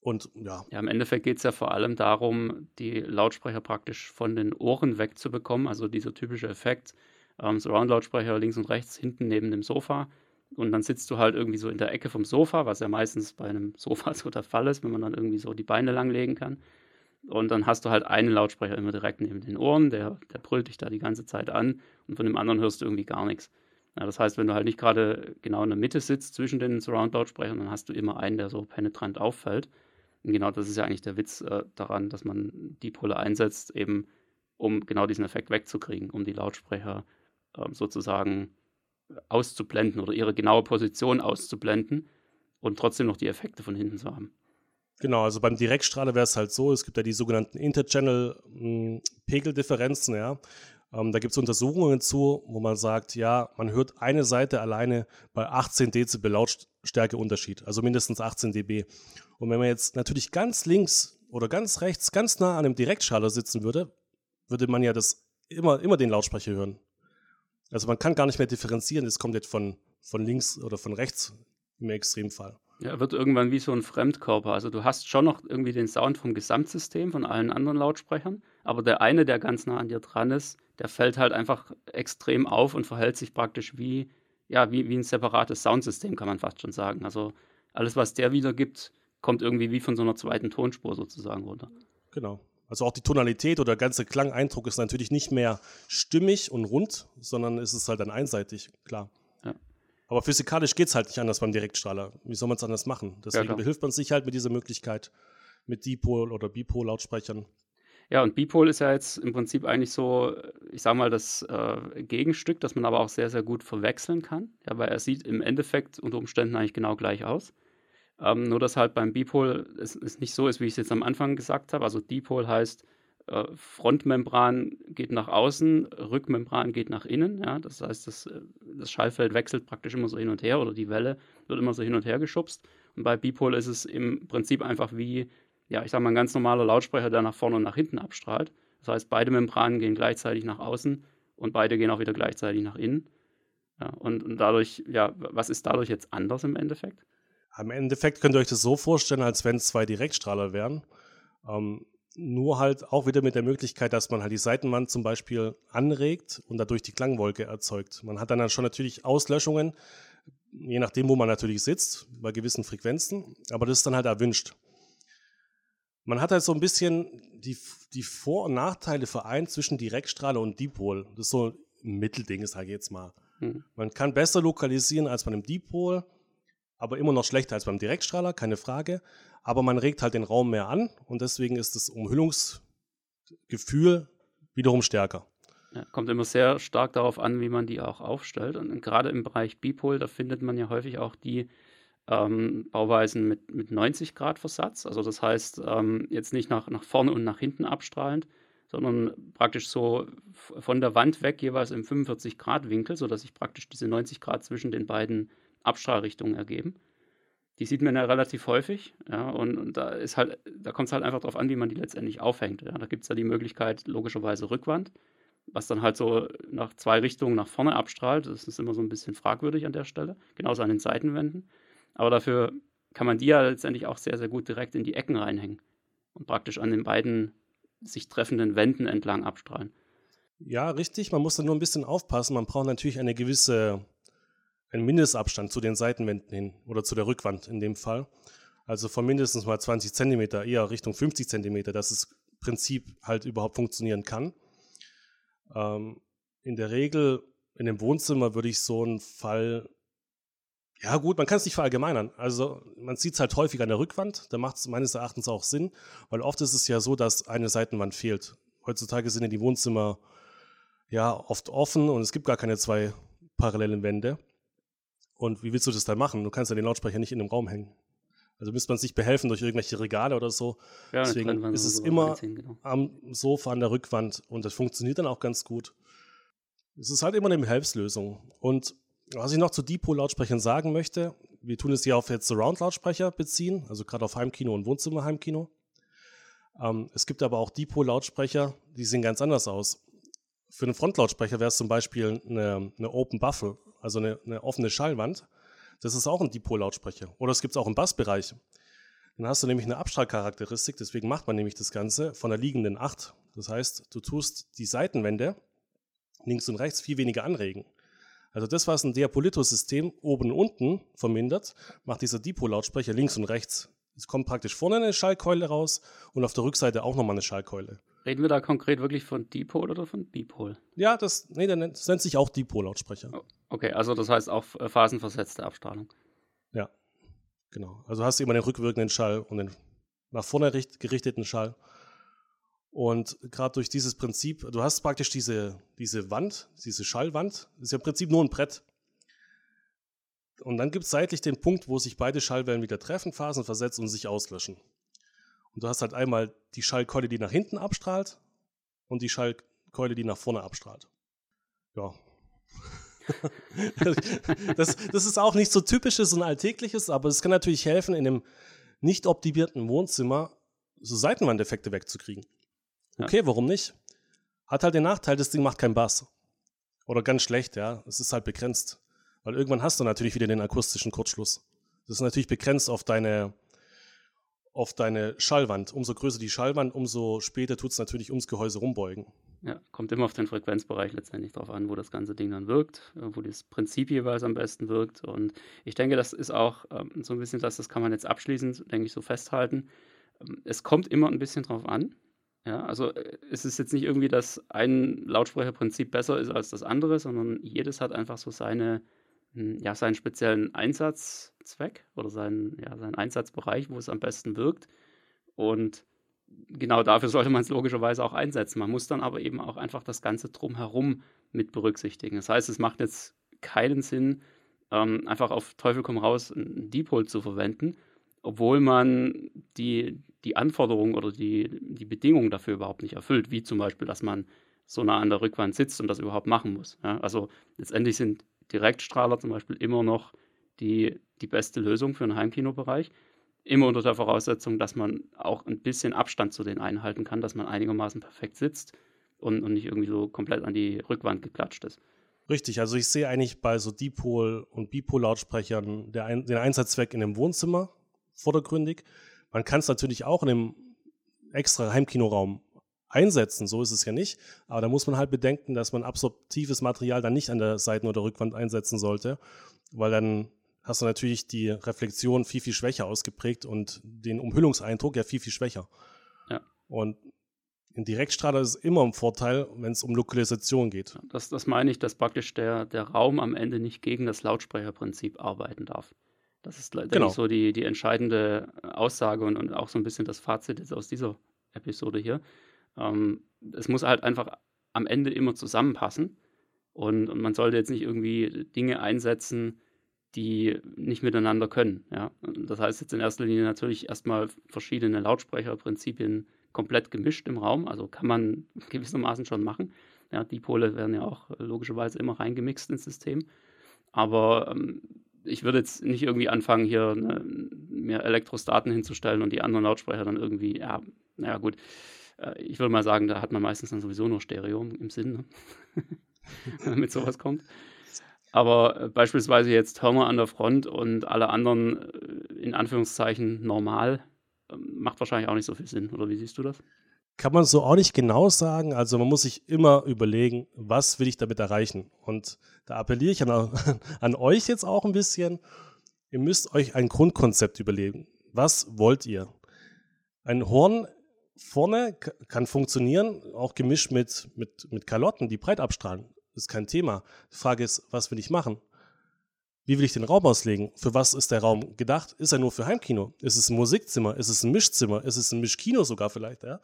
Und ja, Ja, im Endeffekt geht es ja vor allem darum, die Lautsprecher praktisch von den Ohren wegzubekommen. Also dieser typische Effekt, ähm, Surround-Lautsprecher links und rechts hinten neben dem Sofa. Und dann sitzt du halt irgendwie so in der Ecke vom Sofa, was ja meistens bei einem Sofa so der Fall ist, wenn man dann irgendwie so die Beine langlegen kann. Und dann hast du halt einen Lautsprecher immer direkt neben den Ohren, der, der brüllt dich da die ganze Zeit an und von dem anderen hörst du irgendwie gar nichts. Ja, das heißt, wenn du halt nicht gerade genau in der Mitte sitzt zwischen den Surround-Lautsprechern, dann hast du immer einen, der so penetrant auffällt. Und genau das ist ja eigentlich der Witz äh, daran, dass man die Pole einsetzt, eben um genau diesen Effekt wegzukriegen, um die Lautsprecher ähm, sozusagen auszublenden oder ihre genaue Position auszublenden und trotzdem noch die Effekte von hinten zu haben. Genau, also beim Direktstrahler wäre es halt so, es gibt ja die sogenannten Interchannel-Pegeldifferenzen, ja. Ähm, da gibt es Untersuchungen zu, wo man sagt, ja, man hört eine Seite alleine bei 18 Dezibel Lautstärkeunterschied, also mindestens 18 dB. Und wenn man jetzt natürlich ganz links oder ganz rechts, ganz nah an einem Direktstrahler sitzen würde, würde man ja das immer, immer den Lautsprecher hören. Also man kann gar nicht mehr differenzieren, es kommt jetzt von, von links oder von rechts im Extremfall. Ja, wird irgendwann wie so ein Fremdkörper. Also du hast schon noch irgendwie den Sound vom Gesamtsystem, von allen anderen Lautsprechern, aber der eine, der ganz nah an dir dran ist, der fällt halt einfach extrem auf und verhält sich praktisch wie, ja, wie, wie ein separates Soundsystem, kann man fast schon sagen. Also alles, was der wiedergibt, kommt irgendwie wie von so einer zweiten Tonspur sozusagen runter. Genau. Also auch die Tonalität oder der ganze Klangeindruck ist natürlich nicht mehr stimmig und rund, sondern es ist halt dann einseitig, klar. Aber physikalisch geht es halt nicht anders beim Direktstrahler. Wie soll man es anders machen? Deswegen ja, behilft man sich halt mit dieser Möglichkeit mit Dipol- oder Bipol-Lautsprechern. Ja, und Bipol ist ja jetzt im Prinzip eigentlich so, ich sag mal, das äh, Gegenstück, das man aber auch sehr, sehr gut verwechseln kann. Ja, weil er sieht im Endeffekt unter Umständen eigentlich genau gleich aus. Ähm, nur, dass halt beim Bipol es, es nicht so ist, wie ich es jetzt am Anfang gesagt habe. Also Dipol heißt, äh, Frontmembran geht nach außen, Rückmembran geht nach innen. Ja? Das heißt, das, äh, das Schallfeld wechselt praktisch immer so hin und her oder die Welle wird immer so hin und her geschubst. Und bei Bipol ist es im Prinzip einfach wie ja, ich sage mal, ein ganz normaler Lautsprecher, der nach vorne und nach hinten abstrahlt. Das heißt, beide Membranen gehen gleichzeitig nach außen und beide gehen auch wieder gleichzeitig nach innen. Ja, und, und dadurch, ja, was ist dadurch jetzt anders im Endeffekt? Im Endeffekt könnt ihr euch das so vorstellen, als wenn es zwei Direktstrahler wären. Ähm, nur halt auch wieder mit der Möglichkeit, dass man halt die Seitenwand zum Beispiel anregt und dadurch die Klangwolke erzeugt. Man hat dann, dann schon natürlich Auslöschungen, je nachdem, wo man natürlich sitzt, bei gewissen Frequenzen, aber das ist dann halt erwünscht man hat halt so ein bisschen die, die Vor- und Nachteile vereint zwischen Direktstrahle und Dipol. Das ist so ein Mittelding, sage ich jetzt mal. Mhm. Man kann besser lokalisieren als bei einem Dipol, aber immer noch schlechter als beim Direktstrahler, keine Frage. Aber man regt halt den Raum mehr an und deswegen ist das Umhüllungsgefühl wiederum stärker. Ja, kommt immer sehr stark darauf an, wie man die auch aufstellt. Und gerade im Bereich Bipol, da findet man ja häufig auch die ähm, Bauweisen mit, mit 90 Grad Versatz. Also das heißt, ähm, jetzt nicht nach, nach vorne und nach hinten abstrahlend, sondern praktisch so von der Wand weg jeweils im 45 Grad Winkel, sodass sich praktisch diese 90 Grad zwischen den beiden Abstrahlrichtungen ergeben. Die sieht man ja relativ häufig, ja, und, und da ist halt, da kommt es halt einfach darauf an, wie man die letztendlich aufhängt. Ja. Da gibt es ja die Möglichkeit, logischerweise Rückwand, was dann halt so nach zwei Richtungen nach vorne abstrahlt. Das ist immer so ein bisschen fragwürdig an der Stelle, genauso an den Seitenwänden. Aber dafür kann man die ja letztendlich auch sehr, sehr gut direkt in die Ecken reinhängen und praktisch an den beiden sich treffenden Wänden entlang abstrahlen. Ja, richtig. Man muss da nur ein bisschen aufpassen. Man braucht natürlich eine gewisse, einen Mindestabstand zu den Seitenwänden hin oder zu der Rückwand in dem Fall. Also von mindestens mal 20 Zentimeter, eher Richtung 50 Zentimeter, dass das Prinzip halt überhaupt funktionieren kann. Ähm, in der Regel in dem Wohnzimmer würde ich so einen Fall ja, gut, man kann es nicht verallgemeinern. Also, man sieht es halt häufig an der Rückwand. Da macht es meines Erachtens auch Sinn, weil oft ist es ja so, dass eine Seitenwand fehlt. Heutzutage sind ja die Wohnzimmer ja oft offen und es gibt gar keine zwei parallelen Wände. Und wie willst du das dann machen? Du kannst ja den Lautsprecher nicht in einem Raum hängen. Also müsste man sich behelfen durch irgendwelche Regale oder so. Ja, Deswegen ist es immer genau. am Sofa an der Rückwand und das funktioniert dann auch ganz gut. Es ist halt immer eine Behelfslösung. Und was ich noch zu Dipol-Lautsprechern sagen möchte, wir tun es ja auf jetzt Surround-Lautsprecher beziehen, also gerade auf Heimkino und Wohnzimmerheimkino. Ähm, es gibt aber auch Dipol-Lautsprecher, die sehen ganz anders aus. Für einen Frontlautsprecher wäre es zum Beispiel eine, eine Open Buffle, also eine, eine, offene Schallwand. Das ist auch ein Dipol-Lautsprecher. Oder es gibt es auch im Bassbereich. Dann hast du nämlich eine Abstrahlcharakteristik, deswegen macht man nämlich das Ganze von der liegenden 8. Das heißt, du tust die Seitenwände links und rechts viel weniger anregen. Also das, was ein Diapolito-System oben und unten vermindert, macht dieser Dipol-Lautsprecher links und rechts. Es kommt praktisch vorne eine Schallkeule raus und auf der Rückseite auch nochmal eine Schallkeule. Reden wir da konkret wirklich von Dipol oder von Bipol? Ja, das, nee, das nennt sich auch Dipol-Lautsprecher. Oh, okay, also das heißt auch äh, phasenversetzte Abstrahlung. Ja, genau. Also hast du immer den rückwirkenden Schall und den nach vorne gerichteten Schall. Und gerade durch dieses Prinzip, du hast praktisch diese, diese Wand, diese Schallwand, das ist ja im Prinzip nur ein Brett. Und dann gibt es seitlich den Punkt, wo sich beide Schallwellen wieder treffen, Phasen versetzen und sich auslöschen. Und du hast halt einmal die Schallkeule, die nach hinten abstrahlt und die Schallkeule, die nach vorne abstrahlt. Ja. das, das ist auch nicht so typisches und alltägliches, aber es kann natürlich helfen, in einem nicht optimierten Wohnzimmer so Seitenwandeffekte wegzukriegen. Okay, warum nicht? Hat halt den Nachteil, das Ding macht keinen Bass. Oder ganz schlecht, ja. Es ist halt begrenzt. Weil irgendwann hast du natürlich wieder den akustischen Kurzschluss. Das ist natürlich begrenzt auf deine, auf deine Schallwand. Umso größer die Schallwand, umso später tut es natürlich ums Gehäuse rumbeugen. Ja, kommt immer auf den Frequenzbereich letztendlich drauf an, wo das ganze Ding dann wirkt, äh, wo das Prinzip jeweils am besten wirkt. Und ich denke, das ist auch ähm, so ein bisschen das, das kann man jetzt abschließend, denke ich, so festhalten. Ähm, es kommt immer ein bisschen drauf an. Ja, also äh, es ist jetzt nicht irgendwie, dass ein Lautsprecherprinzip besser ist als das andere, sondern jedes hat einfach so seine, ja, seinen speziellen Einsatzzweck oder seinen, ja, seinen Einsatzbereich, wo es am besten wirkt. Und genau dafür sollte man es logischerweise auch einsetzen. Man muss dann aber eben auch einfach das Ganze drumherum mit berücksichtigen. Das heißt, es macht jetzt keinen Sinn, ähm, einfach auf Teufel komm raus einen Dipol zu verwenden, obwohl man die, die Anforderungen oder die, die Bedingungen dafür überhaupt nicht erfüllt, wie zum Beispiel, dass man so nah an der Rückwand sitzt und das überhaupt machen muss. Ja? Also letztendlich sind Direktstrahler zum Beispiel immer noch die, die beste Lösung für einen Heimkinobereich. Immer unter der Voraussetzung, dass man auch ein bisschen Abstand zu denen einhalten kann, dass man einigermaßen perfekt sitzt und, und nicht irgendwie so komplett an die Rückwand geklatscht ist. Richtig, also ich sehe eigentlich bei so Dipol- und Bipol-Lautsprechern den Einsatzzweck in dem Wohnzimmer vordergründig. Man kann es natürlich auch in einem extra Heimkinoraum einsetzen, so ist es ja nicht. Aber da muss man halt bedenken, dass man absorptives Material dann nicht an der Seiten- oder Rückwand einsetzen sollte, weil dann hast du natürlich die Reflexion viel, viel schwächer ausgeprägt und den Umhüllungseindruck ja viel, viel schwächer. Ja. Und in Direktstrahler ist immer ein Vorteil, wenn es um Lokalisation geht. Das, das meine ich, dass praktisch der, der Raum am Ende nicht gegen das Lautsprecherprinzip arbeiten darf. Das ist denke genau. so die, die entscheidende Aussage und, und auch so ein bisschen das Fazit jetzt aus dieser Episode hier. Ähm, es muss halt einfach am Ende immer zusammenpassen und, und man sollte jetzt nicht irgendwie Dinge einsetzen, die nicht miteinander können. Ja? Das heißt jetzt in erster Linie natürlich erstmal verschiedene Lautsprecherprinzipien komplett gemischt im Raum. Also kann man gewissermaßen schon machen. Ja, die Pole werden ja auch logischerweise immer reingemixt ins System. Aber ähm, ich würde jetzt nicht irgendwie anfangen, hier ne, mir Elektrostaten hinzustellen und die anderen Lautsprecher dann irgendwie, ja, naja, gut. Äh, ich würde mal sagen, da hat man meistens dann sowieso nur Stereo im Sinn, ne? wenn mit sowas kommt. Aber äh, beispielsweise jetzt Hörner an der Front und alle anderen äh, in Anführungszeichen normal, äh, macht wahrscheinlich auch nicht so viel Sinn. Oder wie siehst du das? Kann man so auch nicht genau sagen. Also man muss sich immer überlegen, was will ich damit erreichen. Und da appelliere ich an, an euch jetzt auch ein bisschen. Ihr müsst euch ein Grundkonzept überlegen. Was wollt ihr? Ein Horn vorne kann funktionieren, auch gemischt mit, mit, mit Kalotten, die breit abstrahlen. Ist kein Thema. Die Frage ist, was will ich machen? Wie will ich den Raum auslegen? Für was ist der Raum gedacht? Ist er nur für Heimkino? Ist es ein Musikzimmer? Ist es ein Mischzimmer? Ist es ein Mischkino sogar vielleicht? Ja?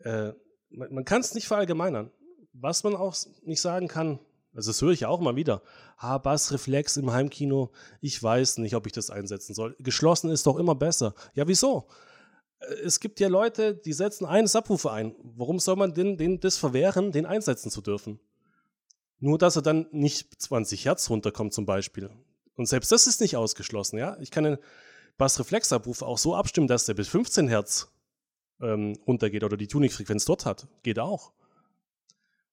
Äh, man, man kann es nicht verallgemeinern. Was man auch nicht sagen kann, also das höre ich ja auch mal wieder. Ah, Bassreflex im Heimkino, ich weiß nicht, ob ich das einsetzen soll. Geschlossen ist doch immer besser. Ja, wieso? Es gibt ja Leute, die setzen einen Subwoofer ein. Warum soll man denen, denen das verwehren, den einsetzen zu dürfen? Nur, dass er dann nicht 20 Hertz runterkommt zum Beispiel. Und selbst das ist nicht ausgeschlossen, ja. Ich kann den Bassreflexabruf auch so abstimmen, dass der bis 15 Hertz ähm, runtergeht oder die Tuningfrequenz dort hat. Geht auch.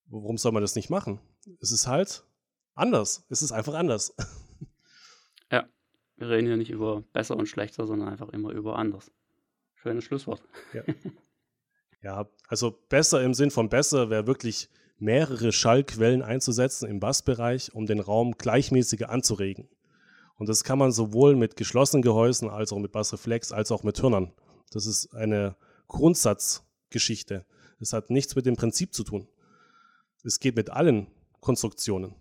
Warum soll man das nicht machen? Es ist halt anders. Es ist einfach anders. Ja, wir reden hier nicht über besser und schlechter, sondern einfach immer über anders. Schönes Schlusswort. Ja, ja also besser im Sinn von besser wäre wirklich mehrere Schallquellen einzusetzen im Bassbereich, um den Raum gleichmäßiger anzuregen. Und das kann man sowohl mit geschlossenen Gehäusen als auch mit Bassreflex als auch mit Hörnern. Das ist eine Grundsatzgeschichte. Es hat nichts mit dem Prinzip zu tun. Es geht mit allen Konstruktionen.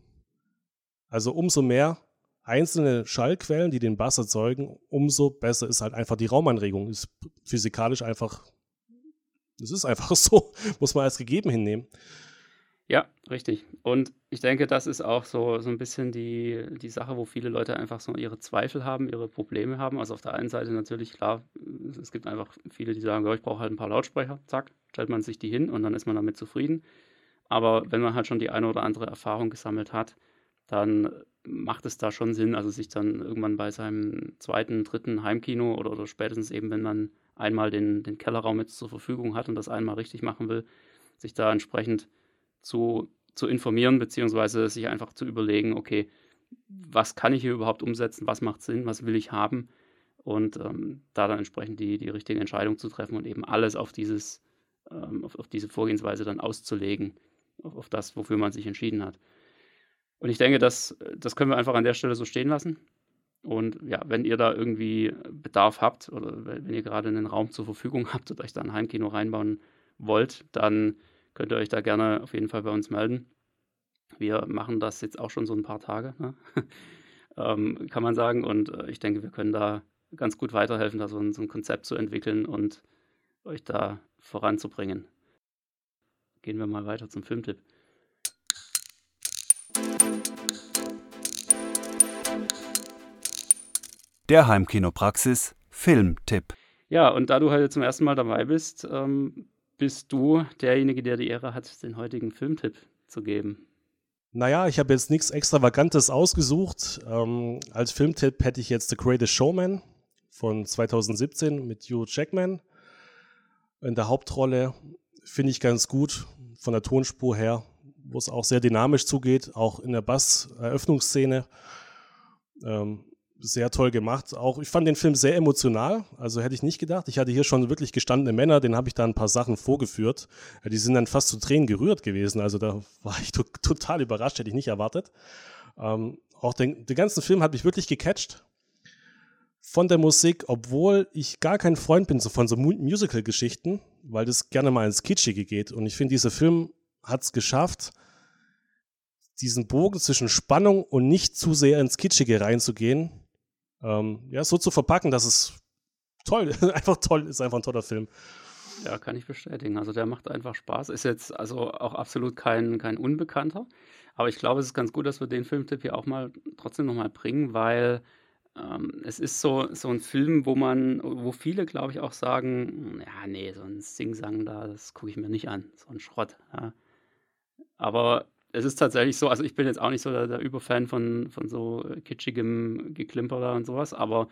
Also umso mehr einzelne Schallquellen, die den Bass erzeugen, umso besser ist halt einfach die Raumanregung. Ist physikalisch einfach, es ist einfach so, muss man als gegeben hinnehmen. Ja, richtig. Und ich denke, das ist auch so, so ein bisschen die, die Sache, wo viele Leute einfach so ihre Zweifel haben, ihre Probleme haben. Also auf der einen Seite natürlich, klar, es gibt einfach viele, die sagen, ich brauche halt ein paar Lautsprecher, zack, stellt man sich die hin und dann ist man damit zufrieden. Aber wenn man halt schon die eine oder andere Erfahrung gesammelt hat, dann macht es da schon Sinn, also sich dann irgendwann bei seinem zweiten, dritten Heimkino oder, oder spätestens eben, wenn man einmal den, den Kellerraum jetzt zur Verfügung hat und das einmal richtig machen will, sich da entsprechend zu, zu informieren, beziehungsweise sich einfach zu überlegen, okay, was kann ich hier überhaupt umsetzen, was macht Sinn, was will ich haben? Und ähm, da dann entsprechend die, die richtige Entscheidung zu treffen und eben alles auf, dieses, ähm, auf, auf diese Vorgehensweise dann auszulegen, auf, auf das, wofür man sich entschieden hat. Und ich denke, das, das können wir einfach an der Stelle so stehen lassen. Und ja, wenn ihr da irgendwie Bedarf habt oder wenn ihr gerade einen Raum zur Verfügung habt und euch da ein Heimkino reinbauen wollt, dann könnt ihr euch da gerne auf jeden Fall bei uns melden. Wir machen das jetzt auch schon so ein paar Tage, ne? ähm, kann man sagen. Und äh, ich denke, wir können da ganz gut weiterhelfen, da so ein, so ein Konzept zu entwickeln und euch da voranzubringen. Gehen wir mal weiter zum Filmtipp. Der Heimkinopraxis Filmtipp. Ja, und da du heute zum ersten Mal dabei bist, ähm, bist du derjenige, der die Ehre hat, den heutigen Filmtipp zu geben. Naja, ich habe jetzt nichts Extravagantes ausgesucht. Ähm, als Filmtipp hätte ich jetzt The Greatest Showman von 2017 mit Hugh Jackman in der Hauptrolle. Finde ich ganz gut von der Tonspur her, wo es auch sehr dynamisch zugeht, auch in der Bass-Eröffnungsszene. Ähm, sehr toll gemacht. Auch ich fand den Film sehr emotional. Also hätte ich nicht gedacht. Ich hatte hier schon wirklich gestandene Männer, denen habe ich da ein paar Sachen vorgeführt. Die sind dann fast zu Tränen gerührt gewesen. Also da war ich total überrascht, hätte ich nicht erwartet. Ähm, auch den, den ganzen Film hat mich wirklich gecatcht. Von der Musik, obwohl ich gar kein Freund bin so von so Musical-Geschichten, weil das gerne mal ins Kitschige geht. Und ich finde, dieser Film hat es geschafft, diesen Bogen zwischen Spannung und nicht zu sehr ins Kitschige reinzugehen ähm, ja, so zu verpacken, dass es toll, einfach toll ist, einfach ein toller Film. Ja, kann ich bestätigen. Also der macht einfach Spaß. Ist jetzt also auch absolut kein, kein Unbekannter. Aber ich glaube, es ist ganz gut, dass wir den Filmtipp hier auch mal trotzdem nochmal bringen, weil ähm, es ist so, so ein Film, wo man, wo viele, glaube ich, auch sagen, ja, nee, so ein Sing-Sang da, das gucke ich mir nicht an. So ein Schrott. Ja. Aber es ist tatsächlich so, also ich bin jetzt auch nicht so der, der Überfan von, von so kitschigem Geklimper da und sowas, aber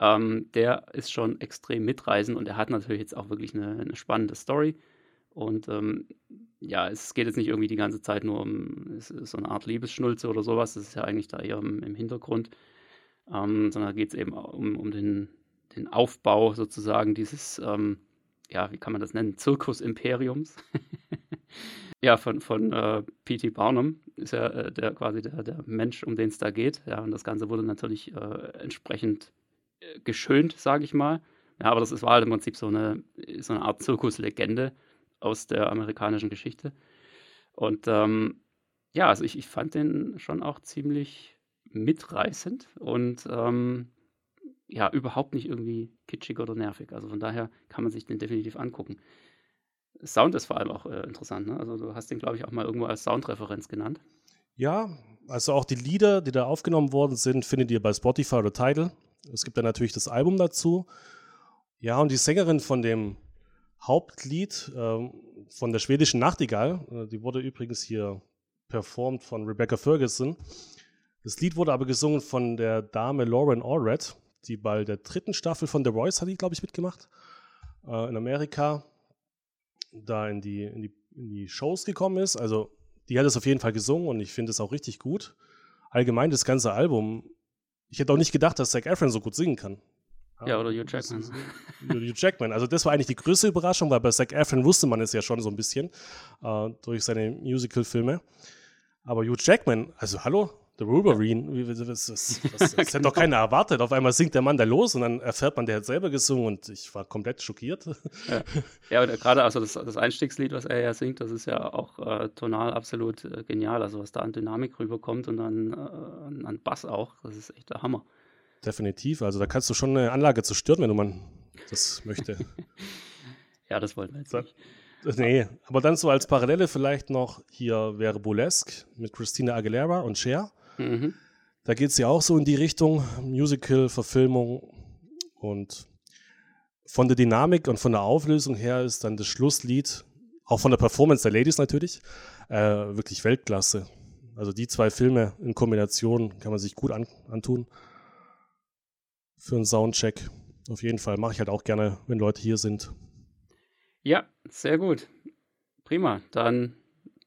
ähm, der ist schon extrem mitreißend und er hat natürlich jetzt auch wirklich eine, eine spannende Story. Und ähm, ja, es geht jetzt nicht irgendwie die ganze Zeit nur um so eine Art Liebesschnulze oder sowas, das ist ja eigentlich da eher im, im Hintergrund, ähm, sondern geht es eben um, um den, den Aufbau sozusagen dieses, ähm, ja, wie kann man das nennen, Zirkus-Imperiums. Ja, von, von äh, P.T. Barnum ist ja äh, der quasi der, der Mensch, um den es da geht. Ja, und das Ganze wurde natürlich äh, entsprechend äh, geschönt, sage ich mal. Ja, aber das ist, war halt im Prinzip so eine, so eine Art Zirkuslegende aus der amerikanischen Geschichte. Und ähm, ja, also ich, ich fand den schon auch ziemlich mitreißend und ähm, ja, überhaupt nicht irgendwie kitschig oder nervig. Also von daher kann man sich den definitiv angucken. Sound ist vor allem auch äh, interessant. Ne? Also du hast den, glaube ich, auch mal irgendwo als Soundreferenz genannt. Ja, also auch die Lieder, die da aufgenommen worden sind, findet ihr bei Spotify oder Tidal. Es gibt dann natürlich das Album dazu. Ja, und die Sängerin von dem Hauptlied äh, von der schwedischen Nachtigall, äh, die wurde übrigens hier performt von Rebecca Ferguson. Das Lied wurde aber gesungen von der Dame Lauren Allred, die bei der dritten Staffel von The Voice hat die, glaube ich, mitgemacht äh, in Amerika da in die, in die, in die Shows gekommen ist. Also die hat es auf jeden Fall gesungen und ich finde es auch richtig gut. Allgemein das ganze Album. Ich hätte auch nicht gedacht, dass Zac Efron so gut singen kann. Ja, oder Hugh Jackman. Hugh Jackman. Also das war eigentlich die größte Überraschung, weil bei Zac Efron wusste man es ja schon so ein bisschen äh, durch seine Musical-Filme. Aber Hugh Jackman, also hallo, The Wolverine, das, das, das, das genau. hätte doch keiner erwartet. Auf einmal singt der Mann da los und dann erfährt man, der hat selber gesungen und ich war komplett schockiert. Ja, ja und gerade also das, das, Einstiegslied, was er ja singt, das ist ja auch äh, tonal absolut äh, genial. Also was da an Dynamik rüberkommt und dann äh, an Bass auch, das ist echt der Hammer. Definitiv, also da kannst du schon eine Anlage zerstören, wenn du man das möchte. ja, das wollten wir jetzt nicht. Nee, aber dann so als Parallele vielleicht noch, hier wäre Burlesque mit Christina Aguilera und Cher. Mhm. Da geht es ja auch so in die Richtung Musical, Verfilmung und von der Dynamik und von der Auflösung her ist dann das Schlusslied, auch von der Performance der Ladies natürlich, äh, wirklich Weltklasse. Also die zwei Filme in Kombination kann man sich gut an, antun. Für einen Soundcheck. Auf jeden Fall mache ich halt auch gerne, wenn Leute hier sind. Ja, sehr gut. Prima, dann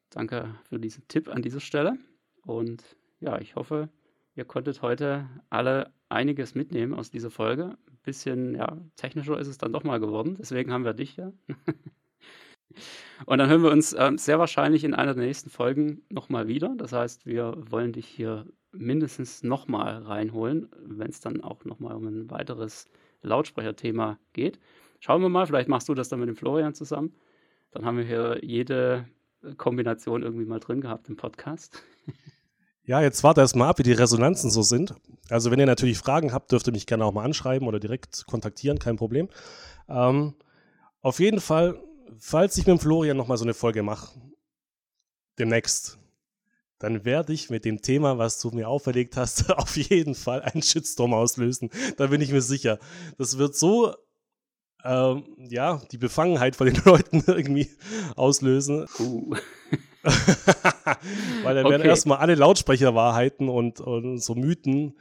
danke für diesen Tipp an dieser Stelle. Und ja, ich hoffe, ihr konntet heute alle einiges mitnehmen aus dieser Folge. Ein bisschen ja, technischer ist es dann doch mal geworden. Deswegen haben wir dich ja. Und dann hören wir uns äh, sehr wahrscheinlich in einer der nächsten Folgen nochmal wieder. Das heißt, wir wollen dich hier mindestens nochmal reinholen, wenn es dann auch nochmal um ein weiteres Lautsprecherthema geht. Schauen wir mal, vielleicht machst du das dann mit dem Florian zusammen. Dann haben wir hier jede Kombination irgendwie mal drin gehabt im Podcast. Ja, jetzt warte erst mal ab, wie die Resonanzen so sind. Also wenn ihr natürlich Fragen habt, dürft ihr mich gerne auch mal anschreiben oder direkt kontaktieren, kein Problem. Ähm, auf jeden Fall, falls ich mit dem Florian nochmal so eine Folge mache, demnächst, dann werde ich mit dem Thema, was du mir auferlegt hast, auf jeden Fall einen Shitstorm auslösen. Da bin ich mir sicher. Das wird so, ähm, ja, die Befangenheit von den Leuten irgendwie auslösen. Uh. Weil dann okay. werden erstmal alle Lautsprecherwahrheiten und, und so Mythen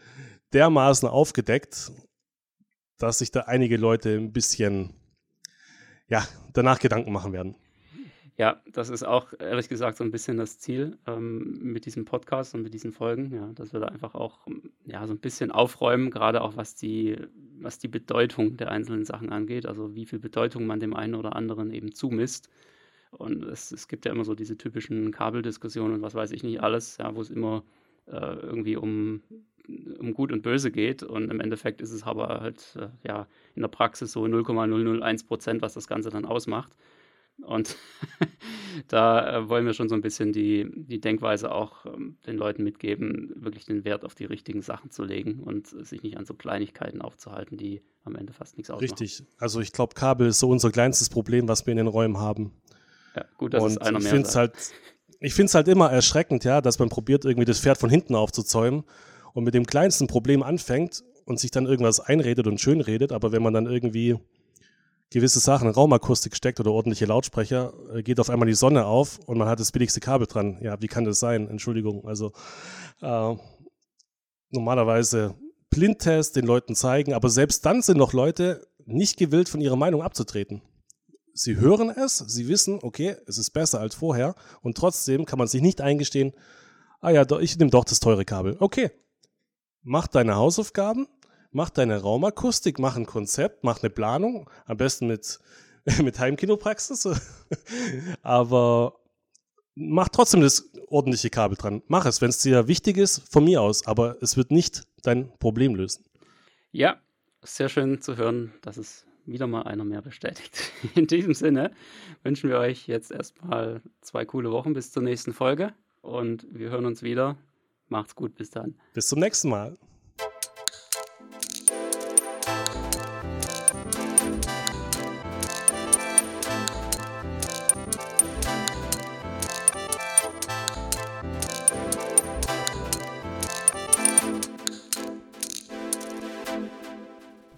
dermaßen aufgedeckt, dass sich da einige Leute ein bisschen, ja, danach Gedanken machen werden. Ja, das ist auch ehrlich gesagt so ein bisschen das Ziel ähm, mit diesem Podcast und mit diesen Folgen, ja, dass wir da einfach auch ja, so ein bisschen aufräumen, gerade auch was die, was die Bedeutung der einzelnen Sachen angeht, also wie viel Bedeutung man dem einen oder anderen eben zumisst. Und es, es gibt ja immer so diese typischen Kabeldiskussionen und was weiß ich nicht alles, ja, wo es immer äh, irgendwie um, um Gut und Böse geht. Und im Endeffekt ist es aber halt äh, ja in der Praxis so 0,001 Prozent, was das Ganze dann ausmacht. Und da äh, wollen wir schon so ein bisschen die, die Denkweise auch ähm, den Leuten mitgeben, wirklich den Wert auf die richtigen Sachen zu legen und sich nicht an so Kleinigkeiten aufzuhalten, die am Ende fast nichts ausmachen. Richtig. Also ich glaube, Kabel ist so unser kleinstes Problem, was wir in den Räumen haben. Ja, gut, dass und es einer ich mehr find's halt, Ich finde es halt immer erschreckend, ja, dass man probiert, irgendwie das Pferd von hinten aufzuzäumen und mit dem kleinsten Problem anfängt und sich dann irgendwas einredet und schönredet, aber wenn man dann irgendwie gewisse Sachen in Raumakustik steckt oder ordentliche Lautsprecher, äh, geht auf einmal die Sonne auf und man hat das billigste Kabel dran. Ja, wie kann das sein? Entschuldigung. Also äh, normalerweise Blindtest den Leuten zeigen, aber selbst dann sind noch Leute nicht gewillt, von ihrer Meinung abzutreten. Sie hören es, sie wissen, okay, es ist besser als vorher und trotzdem kann man sich nicht eingestehen, ah ja, ich nehme doch das teure Kabel. Okay, mach deine Hausaufgaben, mach deine Raumakustik, mach ein Konzept, mach eine Planung, am besten mit, mit Heimkinopraxis, aber mach trotzdem das ordentliche Kabel dran. Mach es, wenn es dir wichtig ist, von mir aus, aber es wird nicht dein Problem lösen. Ja, sehr schön zu hören, dass es wieder mal einer mehr bestätigt. In diesem Sinne wünschen wir euch jetzt erstmal zwei coole Wochen bis zur nächsten Folge und wir hören uns wieder. Macht's gut, bis dann. Bis zum nächsten Mal.